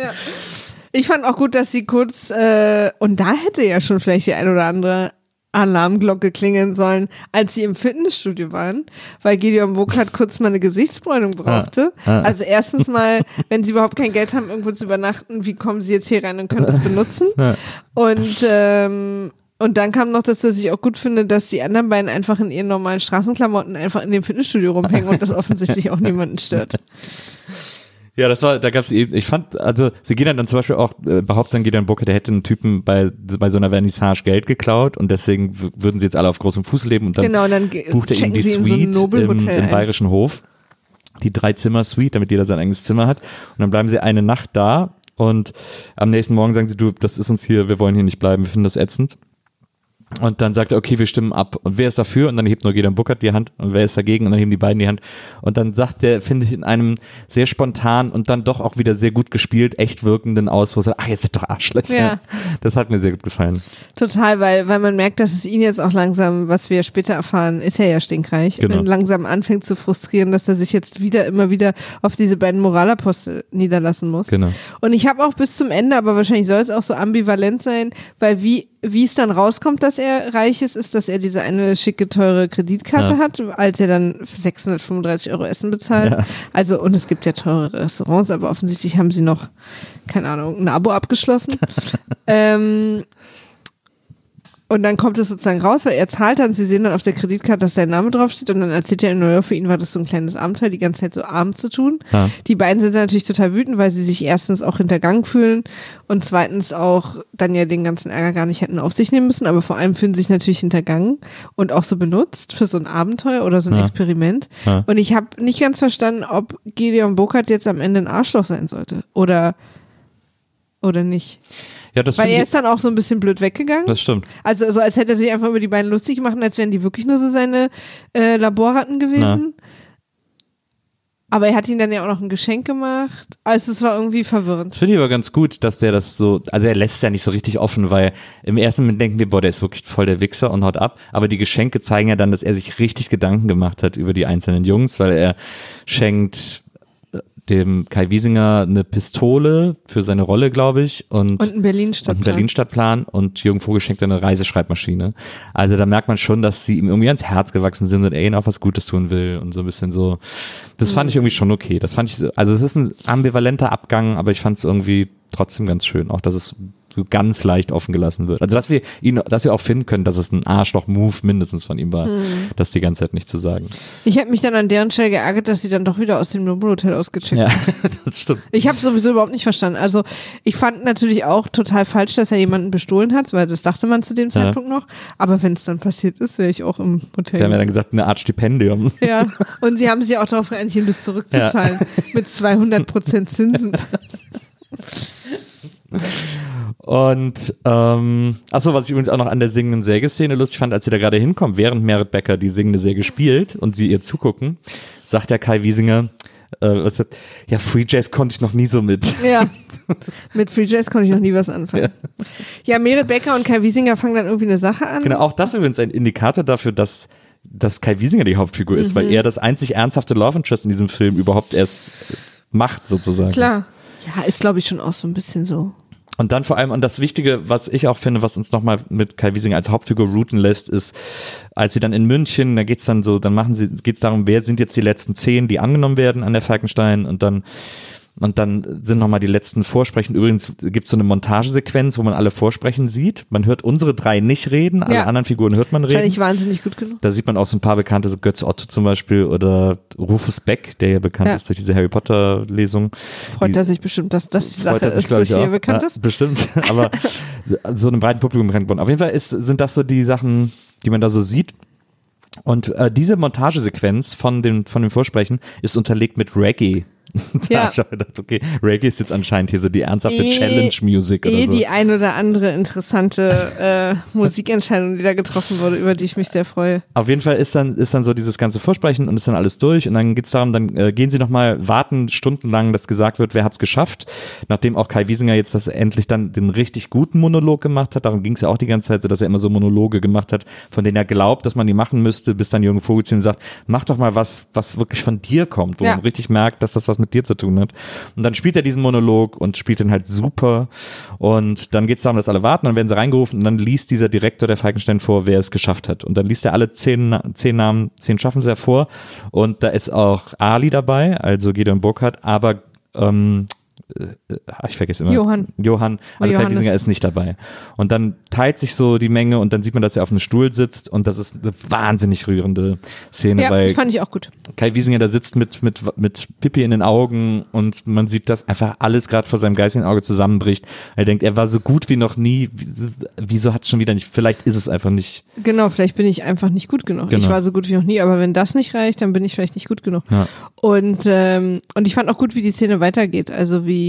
Ich fand auch gut, dass sie kurz, äh, und da hätte ja schon vielleicht die ein oder andere Alarmglocke klingeln sollen, als sie im Fitnessstudio waren, weil Gideon Burkhardt kurz mal eine Gesichtsbräunung brauchte. Ah, ah. Also erstens mal, wenn sie überhaupt kein Geld haben, irgendwo zu übernachten, wie kommen sie jetzt hier rein und können das benutzen? Ja. Und ähm, und dann kam noch dazu, dass ich auch gut finde, dass die anderen beiden einfach in ihren normalen Straßenklamotten einfach in dem Fitnessstudio rumhängen und das offensichtlich auch niemanden stört. Ja, das war, da gab's eben, ich fand, also sie gehen dann zum Beispiel auch, äh, behauptet dann Gideon Burkhardt, der hätte einen Typen bei, bei so einer Vernissage Geld geklaut und deswegen würden sie jetzt alle auf großem Fuß leben und dann genau, dann bucht er checken die in so Suite im, im ein. Bayerischen Hof. Die Drei-Zimmer-Suite, damit jeder sein eigenes Zimmer hat. Und dann bleiben sie eine Nacht da und am nächsten Morgen sagen sie, du, das ist uns hier, wir wollen hier nicht bleiben, wir finden das ätzend. Und dann sagt er, okay, wir stimmen ab. Und wer ist dafür? Und dann hebt nur Gideon Burkhardt die Hand. Und wer ist dagegen? Und dann heben die beiden die Hand. Und dann sagt der, finde ich, in einem sehr spontan und dann doch auch wieder sehr gut gespielt, echt wirkenden Ausfluss, ach, ihr seid doch Arschlöcher. Ja. Das hat mir sehr gut gefallen. Total, weil, weil man merkt, dass es ihn jetzt auch langsam, was wir später erfahren, ist er ja stinkreich Genau. und langsam anfängt zu frustrieren, dass er sich jetzt wieder immer wieder auf diese beiden Moralapostel niederlassen muss. Genau. Und ich habe auch bis zum Ende, aber wahrscheinlich soll es auch so ambivalent sein, weil wie wie es dann rauskommt, dass er reich ist, ist, dass er diese eine schicke, teure Kreditkarte Ja. hat, als er dann 635 Euro Essen bezahlt. Ja. Also, und es gibt ja teure Restaurants, aber offensichtlich haben sie noch, keine Ahnung, ein Abo abgeschlossen. ähm, Und dann kommt es sozusagen raus, weil er zahlt dann, sie sehen dann auf der Kreditkarte, dass sein Name draufsteht und dann erzählt er in Neuer, für ihn war das so ein kleines Abenteuer, die ganze Zeit so arm zu tun. Ja. Die beiden sind dann natürlich total wütend, weil sie sich erstens auch hintergangen fühlen und zweitens auch dann ja den ganzen Ärger gar nicht hätten auf sich nehmen müssen, aber vor allem fühlen sie sich natürlich hintergangen und auch so benutzt für so ein Abenteuer oder so ein Ja. Experiment. Ja. Und ich habe nicht ganz verstanden, ob Gideon Burkhardt jetzt am Ende ein Arschloch sein sollte oder oder nicht. Ja, das Weil er ist dann auch so ein bisschen blöd weggegangen. das stimmt. Also so als hätte er sich einfach über die beiden lustig gemacht, als wären die wirklich nur so seine äh, Laborratten gewesen. Aber er hat ihnen dann ja auch noch ein Geschenk gemacht. Also es war irgendwie verwirrend. Finde ich aber ganz gut, dass der das so, also er lässt es ja nicht so richtig offen, weil im ersten Moment denken wir, boah, der ist wirklich voll der Wichser und haut ab. Aber die Geschenke zeigen ja dann, dass er sich richtig Gedanken gemacht hat über die einzelnen Jungs, weil er schenkt dem Kai Wiesinger eine Pistole für seine Rolle, glaube ich, und, Und ein berlin und einen stadtplan Berlin-Stadtplan und Jürgen Vogel schenkt eine Reiseschreibmaschine. Also da merkt man schon, dass sie ihm irgendwie ans Herz gewachsen sind und er ihnen auch was Gutes tun will und so ein bisschen so. Das fand ich irgendwie schon okay. Das fand ich, so- also es ist ein ambivalenter Abgang, aber ich fand es irgendwie trotzdem ganz schön, auch dass es so ganz leicht offen gelassen wird. Also dass wir ihn, dass wir auch finden können, dass es ein Arschloch-Move mindestens von ihm war, das die ganze Zeit nicht zu sagen. Ich habe mich dann an deren Stelle geärgert, dass sie dann doch wieder aus dem Nobelhotel ausgecheckt Ja, das stimmt. Ich habe sowieso überhaupt nicht verstanden. Also ich fand natürlich auch total falsch, dass er jemanden bestohlen hat, weil das dachte man zu dem Zeitpunkt noch. Aber wenn es dann passiert ist, wäre ich auch im Hotel. Sie haben ja dann gesagt, eine Art Stipendium. Ja, und sie haben sich auch darauf geeinigt, ihm das zurückzuzahlen. Mit 200 Prozent Zinsen. Und ähm, achso, was ich übrigens auch noch an der singenden Sägeszene lustig fand, als sie da gerade hinkommt, während Merit Becker die singende Säge spielt und sie ihr zugucken, sagt der Kai Wiesinger, äh, was, ja, Free Jazz konnte ich noch nie so mit. Ja. Mit Free Jazz konnte ich noch nie was anfangen. Ja, Merit Becker und Kai Wiesinger fangen dann irgendwie eine Sache an. Genau, auch das übrigens ein Indikator dafür, dass dass Kai Wiesinger die Hauptfigur ist, Mhm. weil er das einzig ernsthafte Love Interest in diesem Film überhaupt erst macht, sozusagen. Klar. Ja, ist glaube ich schon auch so ein bisschen so. Und dann vor allem, und das Wichtige, was ich auch finde, was uns nochmal mit Kai Wiesinger als Hauptfigur routen lässt, ist, als sie dann in München, da geht's dann so, dann machen sie, geht's darum, wer sind jetzt die letzten zehn, die angenommen werden an der Falkenstein? Und dann und dann sind nochmal die letzten Vorsprechen. Übrigens gibt es so eine Montagesequenz, wo man alle Vorsprechen sieht. Man hört unsere drei nicht reden, alle Ja. anderen Figuren hört man reden. Wahrscheinlich wahnsinnig gut genug. Da sieht man auch so ein paar bekannte, so Götz Otto zum Beispiel oder Rufus Beck, der ja bekannt Ja. ist durch diese Harry Potter Lesung. Freut er sich bestimmt, dass das die Sache ist, dass ich, hier bekannt ja, ist. Bestimmt, aber so einem breiten Publikum bekannt geworden. Auf jeden Fall ist, sind das so die Sachen, die man da so sieht. Und äh, diese Montagesequenz von dem, von dem Vorsprechen ist unterlegt mit Reggae. da Ja. hab ich gedacht, okay, Reggae ist jetzt anscheinend hier so die ernsthafte Eh- Challenge-Music oder Eh so. die ein oder andere interessante äh, Musikentscheidung, die da getroffen wurde, über die ich mich sehr freue. Auf jeden Fall ist dann, ist dann so dieses ganze Vorsprechen und ist dann alles durch und dann geht's darum, dann äh, gehen sie nochmal, warten stundenlang, dass gesagt wird, wer hat's geschafft, nachdem auch Kai Wiesinger jetzt das endlich dann den richtig guten Monolog gemacht hat, darum ging's ja auch die ganze Zeit so, dass er immer so Monologe gemacht hat, von denen er glaubt, dass man die machen müsste, bis dann Jürgen Vogel zu ihm sagt, mach doch mal was, was wirklich von dir kommt, wo Ja. man richtig merkt, dass das was mit dir zu tun hat. Und dann spielt er diesen Monolog und spielt den halt super und dann geht's darum, dass alle warten, dann werden sie reingerufen und dann liest dieser Direktor der Falkenstein vor, wer es geschafft hat. Und dann liest er alle zehn, zehn Namen, zehn schaffen sie vor und da ist auch Ali dabei, also Gideon Burkhardt, aber ähm, äh, äh, ich vergesse immer. Johann. Johann, also Kai Johannes. Wiesinger ist nicht dabei. Und dann teilt sich so die Menge und dann sieht man, dass er auf einem Stuhl sitzt und das ist eine wahnsinnig rührende Szene, Ja, weil fand ich auch gut. Kai Wiesinger da sitzt mit, mit, mit Pippi in den Augen und man sieht, dass einfach alles gerade vor seinem geistigen Auge zusammenbricht. Er denkt, er war so gut wie noch nie. Wie- Wieso hat es schon wieder nicht? Vielleicht ist es einfach nicht. Genau, vielleicht bin ich einfach nicht gut genug. Genau. Ich war so gut wie noch nie, aber wenn das nicht reicht, dann bin ich vielleicht nicht gut genug. Ja. Und, ähm, und ich fand auch gut, wie die Szene weitergeht. Also wie,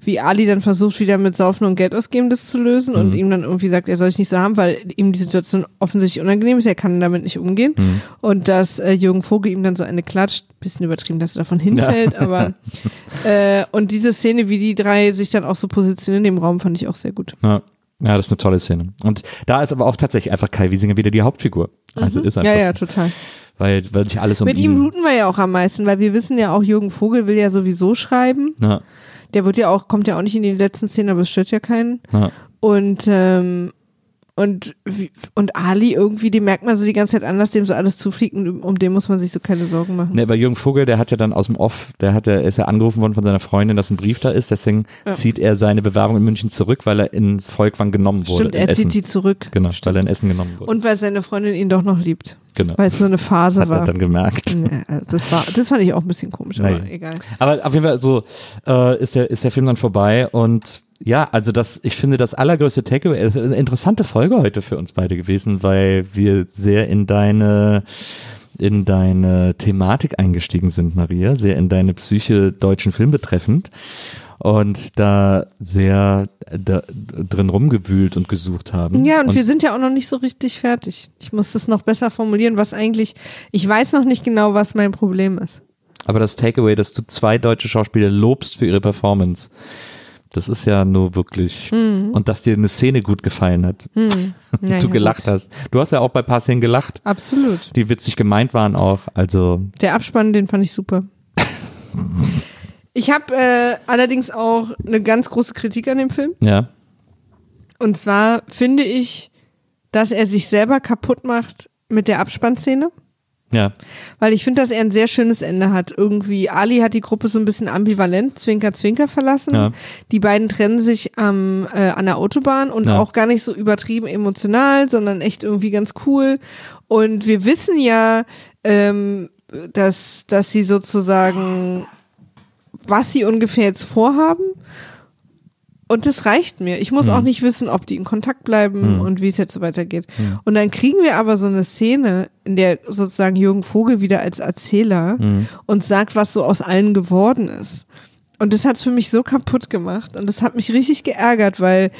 wie Ali dann versucht, wieder mit Saufen und Geld ausgeben das zu lösen Mhm. und ihm dann irgendwie sagt, er soll sich nicht so haben, weil ihm die Situation offensichtlich unangenehm ist, er kann damit nicht umgehen. Mhm. Und dass äh, Jürgen Vogel ihm dann so eine klatscht, bisschen übertrieben, dass er davon hinfällt, aber äh, und diese Szene, wie die drei sich dann auch so positionieren dem Raum, fand ich auch sehr gut. Ja. Ja, das ist eine tolle Szene. Und da ist aber auch tatsächlich einfach Kai Wiesinger wieder die Hauptfigur. Also ist einfach, Mhm. Ja, ja, total. weil, weil sich alles um Mit ihn. ihm routen wir ja auch am meisten, weil wir wissen ja auch, Jürgen Vogel will ja sowieso schreiben. ja, Der wird ja auch, kommt ja auch nicht in die letzten Szenen, aber es stört ja keinen. ja. Und, ähm, Und, wie- und Ali irgendwie, den merkt man so die ganze Zeit an, dass dem so alles zufliegt und um- den muss man sich so keine Sorgen machen. Ne, aber Jürgen Vogel, der hat ja dann aus dem Off, der hat ja, ist ja angerufen worden von seiner Freundin, dass ein Brief da ist, deswegen Ja. zieht er seine Bewahrung in München zurück, weil er in Volkwang genommen wurde. Stimmt, er Essen. zieht die zurück. Genau, weil er in Essen genommen wurde. Und weil seine Freundin ihn doch noch liebt. genau. Weil es so eine Phase Hat er war. dann gemerkt. Ja, also das war, das fand ich auch ein bisschen komisch, aber Naja. egal. Aber auf jeden Fall so äh, ist, der, ist der Film dann vorbei und ja, also das, ich finde das allergrößte Takeaway, es ist eine interessante Folge heute für uns beide gewesen, weil wir sehr in deine in deine Thematik eingestiegen sind, Maria, sehr in deine Psyche deutschen Film betreffend und da sehr da, drin rumgewühlt und gesucht haben. Ja, und, wir sind ja auch noch nicht so richtig fertig. Ich muss das noch besser formulieren, was eigentlich, ich weiß noch nicht genau, was mein Problem ist. Aber das Takeaway, dass du zwei deutsche Schauspieler lobst für ihre Performance, das ist ja nur wirklich. Und dass dir eine Szene gut gefallen hat. Hm. Naja, du gelacht gut. hast. Du hast ja auch bei ein paar Szenen gelacht, Absolut. die witzig gemeint waren auch. Also, Der Abspann, den fand ich super. Ich habe äh, allerdings auch eine ganz große Kritik an dem Film. ja. Und zwar finde ich, dass er sich selber kaputt macht mit der Abspannszene. Ja. Weil ich finde, dass er ein sehr schönes Ende hat. Irgendwie, Ali hat die Gruppe so ein bisschen ambivalent, Zwinker, Zwinker verlassen. Ja. Die beiden trennen sich am, äh, an der Autobahn und Ja. auch gar nicht so übertrieben emotional, sondern echt irgendwie ganz cool. Und wir wissen ja, ähm, dass, dass sie sozusagen, was sie ungefähr jetzt vorhaben. Und das reicht mir. Ich muss auch nicht wissen, ob die in Kontakt bleiben und wie es jetzt so weitergeht. Und dann kriegen wir aber so eine Szene, in der sozusagen Jürgen Vogel wieder als Erzähler und sagt, was so aus allen geworden ist. Und das hat's für mich so kaputt gemacht. Und das hat mich richtig geärgert, weil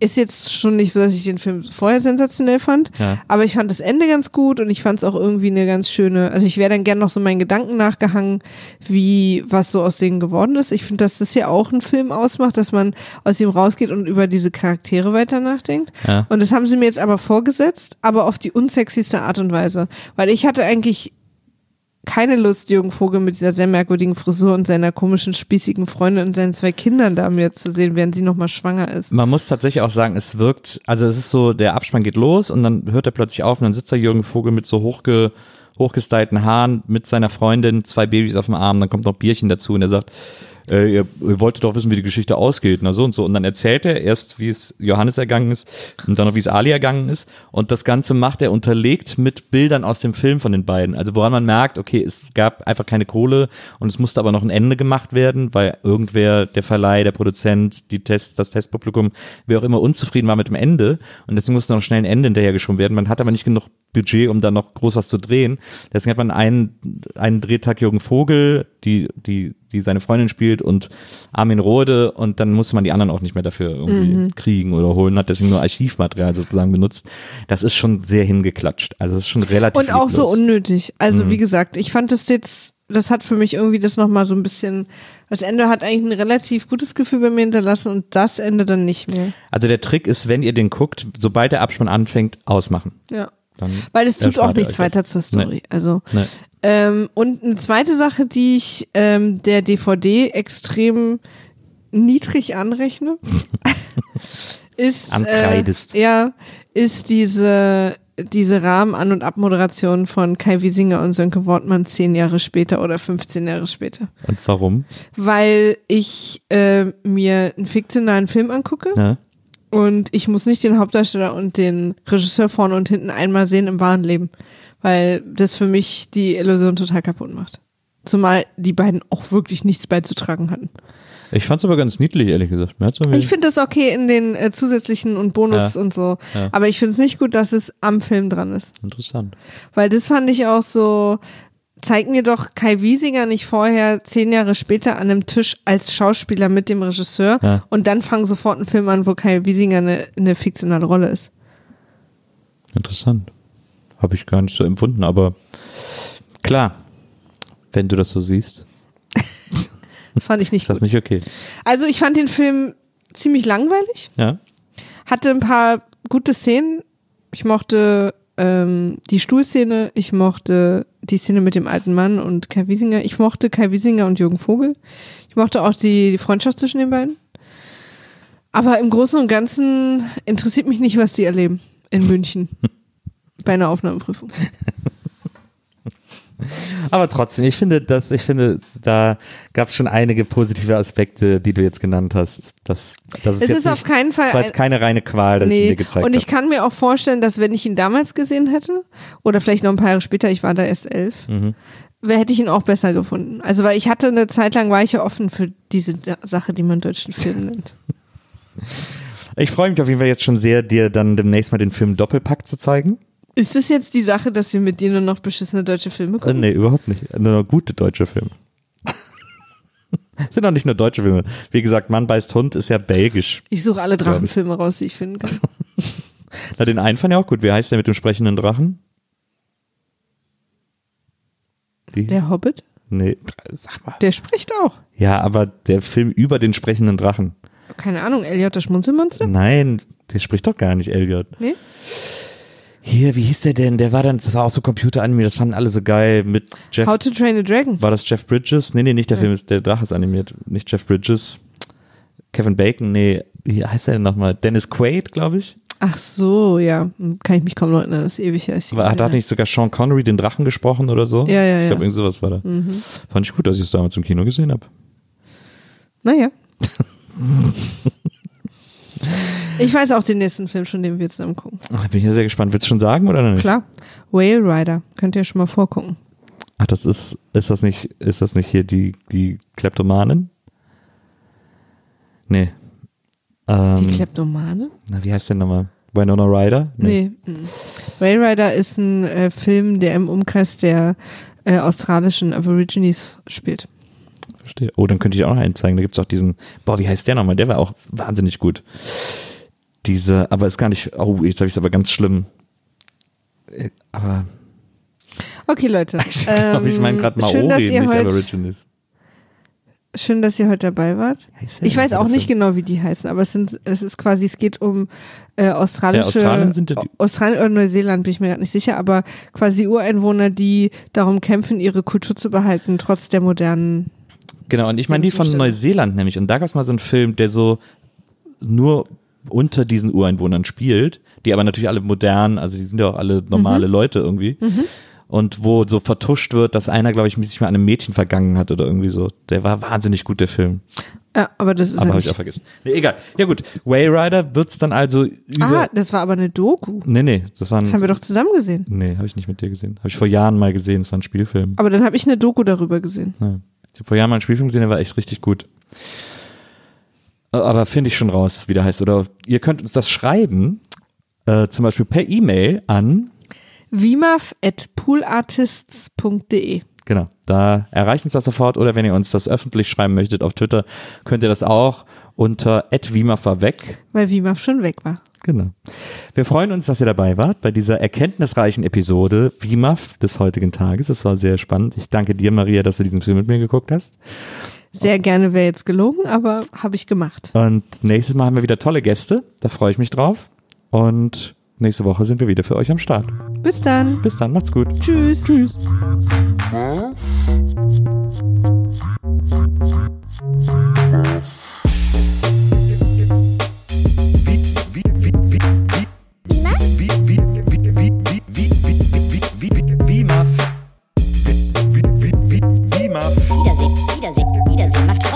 ist jetzt schon nicht so, dass ich den Film vorher sensationell fand, Ja. aber ich fand das Ende ganz gut und ich fand es auch irgendwie eine ganz schöne, also ich wäre dann gern noch so meinen Gedanken nachgehangen, wie, was so aus denen geworden ist. Ich finde, dass das ja auch einen Film ausmacht, dass man aus ihm rausgeht und über diese Charaktere weiter nachdenkt. Ja. Und das haben sie mir jetzt aber vorgesetzt, aber auf die unsexyste Art und Weise. Weil ich hatte eigentlich keine Lust, Jürgen Vogel mit dieser sehr merkwürdigen Frisur und seiner komischen, spießigen Freundin und seinen zwei Kindern da mir zu sehen, während sie nochmal schwanger ist. Man muss tatsächlich auch sagen, es wirkt, also es ist so, der Abspann geht los und dann hört er plötzlich auf und dann sitzt da Jürgen Vogel mit so hochge, hochgestylten Haaren mit seiner Freundin, zwei Babys auf dem Arm, dann kommt noch Bierchen dazu und er sagt, äh, ihr, ihr wolltet doch wissen, wie die Geschichte ausgeht, na so und so. Und dann erzählt er erst, wie es Johannes ergangen ist und dann noch, wie es Ali ergangen ist. Und das Ganze macht er unterlegt mit Bildern aus dem Film von den beiden. Also woran man merkt, okay, es gab einfach keine Kohle und es musste aber noch ein Ende gemacht werden, weil irgendwer, der Verleih, der Produzent, die Test, das Testpublikum, wer auch immer unzufrieden war mit dem Ende. Und deswegen musste noch schnell ein Ende hinterhergeschoben werden. Man hat aber nicht genug Budget, um da noch groß was zu drehen. Deswegen hat man einen, einen Drehtag Jürgen Vogel, die, die, die seine Freundin spielt und Armin Rohde und dann musste man die anderen auch nicht mehr dafür irgendwie kriegen oder holen, hat deswegen nur Archivmaterial sozusagen benutzt. Das ist schon sehr hingeklatscht. Also es ist schon relativ Und auch so lieblos. unnötig. Also Mhm. wie gesagt, ich fand das jetzt, das hat für mich irgendwie das nochmal so ein bisschen, das Ende hat eigentlich ein relativ gutes Gefühl bei mir hinterlassen und das Ende dann nicht mehr. Also der Trick ist, wenn ihr den guckt, sobald der Abspann anfängt, ausmachen. Ja. Dann Weil es tut auch nichts weiter zur Story. Nee. Also Nee. ähm, und eine zweite Sache, die ich ähm, der DVD extrem niedrig anrechne, ist Ankreidest. Äh, ja ist diese diese Rahmen-An- und Abmoderation von Kai Wiesinger und Sönke Wortmann zehn Jahre später oder 15 Jahre später. Und warum? Weil ich äh, mir einen fiktionalen Film angucke Ja. Und ich muss nicht den Hauptdarsteller und den Regisseur vorne und hinten einmal sehen im wahren Leben, weil das für mich die Illusion total kaputt macht. Zumal die beiden auch wirklich nichts beizutragen hatten. Ich fand's aber ganz niedlich, ehrlich gesagt. Ich finde das okay in den äh, zusätzlichen und Bonus Ja. und so, Ja. aber ich finde es nicht gut, dass es am Film dran ist. interessant. Weil das fand ich auch so, zeig mir doch Kai Wiesinger nicht vorher zehn Jahre später an einem Tisch als Schauspieler mit dem Regisseur Ja. und dann fang sofort einen Film an, wo Kai Wiesinger eine, eine fiktionale Rolle ist. Interessant. Habe ich gar nicht so empfunden, aber klar, wenn du das so siehst, Das fand ich nicht ist das gut. nicht okay. Also ich fand den Film ziemlich langweilig, Ja. hatte ein paar gute Szenen. Ich mochte ähm, die Stuhlszene, ich mochte die Szene mit dem alten Mann und Kai Wiesinger. Ich mochte Kai Wiesinger und Jürgen Vogel. Ich mochte auch die, die Freundschaft zwischen den beiden. Aber im Großen und Ganzen interessiert mich nicht, was die erleben. in München bei einer Aufnahmeprüfung. Aber trotzdem, ich finde, dass, ich finde, da gab es schon einige positive Aspekte, die du jetzt genannt hast. Das, das ist Es jetzt ist auf nicht, keinen Fall das war jetzt ein- keine reine Qual, dass ich Nee, dir gezeigt und ich habe. kann mir auch vorstellen, dass wenn ich ihn damals gesehen hätte, oder vielleicht noch ein paar Jahre später, ich war da erst elf, Mhm. hätte ich ihn auch besser gefunden. Also weil ich hatte eine Zeit lang, war ich ja offen für diese Sache, die man deutschen Film nennt. Ich freue mich auf jeden Fall jetzt schon sehr, dir dann demnächst mal den Film Doppelpack zu zeigen. Ist es jetzt die Sache, dass wir mit dir nur noch beschissene deutsche Filme Äh, gucken? nee, überhaupt nicht. Nur noch gute deutsche Filme. Es sind auch nicht nur deutsche Filme. Wie gesagt, Mann beißt Hund ist ja belgisch. Ich suche alle. Drachenfilme raus, die ich finden kann. Na, den einen fand ich auch gut. Wie heißt der mit dem sprechenden Drachen? Wie? Der Hobbit, Nee, sag mal. der spricht auch. Ja, aber der Film über den sprechenden Drachen. Keine Ahnung, Elliot das Schmunzelmonster? Nein, der spricht doch gar nicht, Elliot. Nee? Hier, wie hieß der denn? Der war dann, das war auch so Computeranimiert, das fanden alle so geil mit Jeff. How to Train a Dragon. War das Jeff Bridges? Nee, nee, nicht der Film, ist, der Drache ist animiert. Nicht Jeff Bridges. Kevin Bacon, nee, wie heißt er denn nochmal? Dennis Quaid, glaube ich. Ach so, ja. Kann ich mich kaum noch erinnern, das ist ewig her. Aber hat, hat nicht sogar Sean Connery den Drachen gesprochen oder so? Ja, ja, Ich glaube, ja. irgend sowas war da. Mhm. Fand ich gut, dass ich es damals im Kino gesehen habe. Naja. ich weiß auch den nächsten Film schon, den wir zusammen gucken. Ach, bin ich ja sehr gespannt. Willst du schon sagen oder nicht? Klar. Whale Rider. Könnt ihr schon mal vorgucken. Ach, das ist, ist das nicht, ist das nicht hier die, die Kleptomanen? Nee. Ähm, Die Kleptomane? na, wie heißt der nochmal? Winona Ryder? Nee. nee. Whale Rider ist ein äh, Film, der im Umkreis der äh, australischen Aborigines spielt. Verstehe. Oh, dann könnte ich auch noch einen zeigen. Da gibt es auch diesen, boah, wie heißt der nochmal? Der war auch wahnsinnig gut. Diese, aber ist gar nicht, oh, jetzt habe ich es aber ganz schlimm. Äh, Aber Okay, Leute. ich glaube, ich meine gerade Ähm, schön, dass Maori, ihr nicht heute, Aborigines. Schön, dass ihr heute dabei wart. Heißt Ich weiß auch nicht genau, wie die heißen, aber es sind, es ist quasi, es geht um äh, australische, Ja, Australien sind Australien oder Neuseeland, bin ich mir gerade nicht sicher, aber quasi Ureinwohner, die darum kämpfen, ihre Kultur zu behalten, trotz der modernen. Genau, und ich meine die von. Neuseeland nämlich. Und da gab es mal so einen Film, der so nur unter diesen Ureinwohnern spielt, die aber natürlich alle modern, also die sind ja auch alle normale Mhm. Leute irgendwie. Und wo so vertuscht wird, dass einer, glaube ich, sich mal an einem Mädchen vergangen hat oder irgendwie so. Der war wahnsinnig gut, der Film. Ja, aber das ist aber ja habe ich auch vergessen. Nee, egal. Ja gut, Whale Rider wird's dann also über... Ah, das war aber eine Doku. nee, nee, das war ein... Das haben wir doch zusammen gesehen. nee, habe ich nicht mit dir gesehen. Habe ich vor Jahren mal gesehen, das war ein Spielfilm. Aber dann habe ich eine Doku darüber gesehen. Ja. Habe vor Jahren mal einen Spielfilm gesehen, der war echt richtig gut. Aber finde ich schon raus, wie der heißt. Oder ihr könnt uns das schreiben, äh, zum Beispiel per E-Mail an, vimaf.poolartists.de genau, da erreicht uns das sofort. Oder wenn ihr uns das öffentlich schreiben möchtet auf Twitter, könnt ihr das auch unter @wimaf weg. Weil Vimaf schon weg war. Genau. Wir freuen uns, dass ihr dabei wart bei dieser erkenntnisreichen Episode WIMAF des heutigen Tages. Es war sehr spannend. Ich danke dir, Maria, dass du diesen Film mit mir geguckt hast. Sehr gerne wäre jetzt gelogen, aber habe ich gemacht. Und nächstes Mal haben wir wieder tolle Gäste. Da freue ich mich drauf. Und nächste Woche sind wir wieder für euch am Start. Bis dann. Bis dann, macht's gut. Tschüss. Tschüss.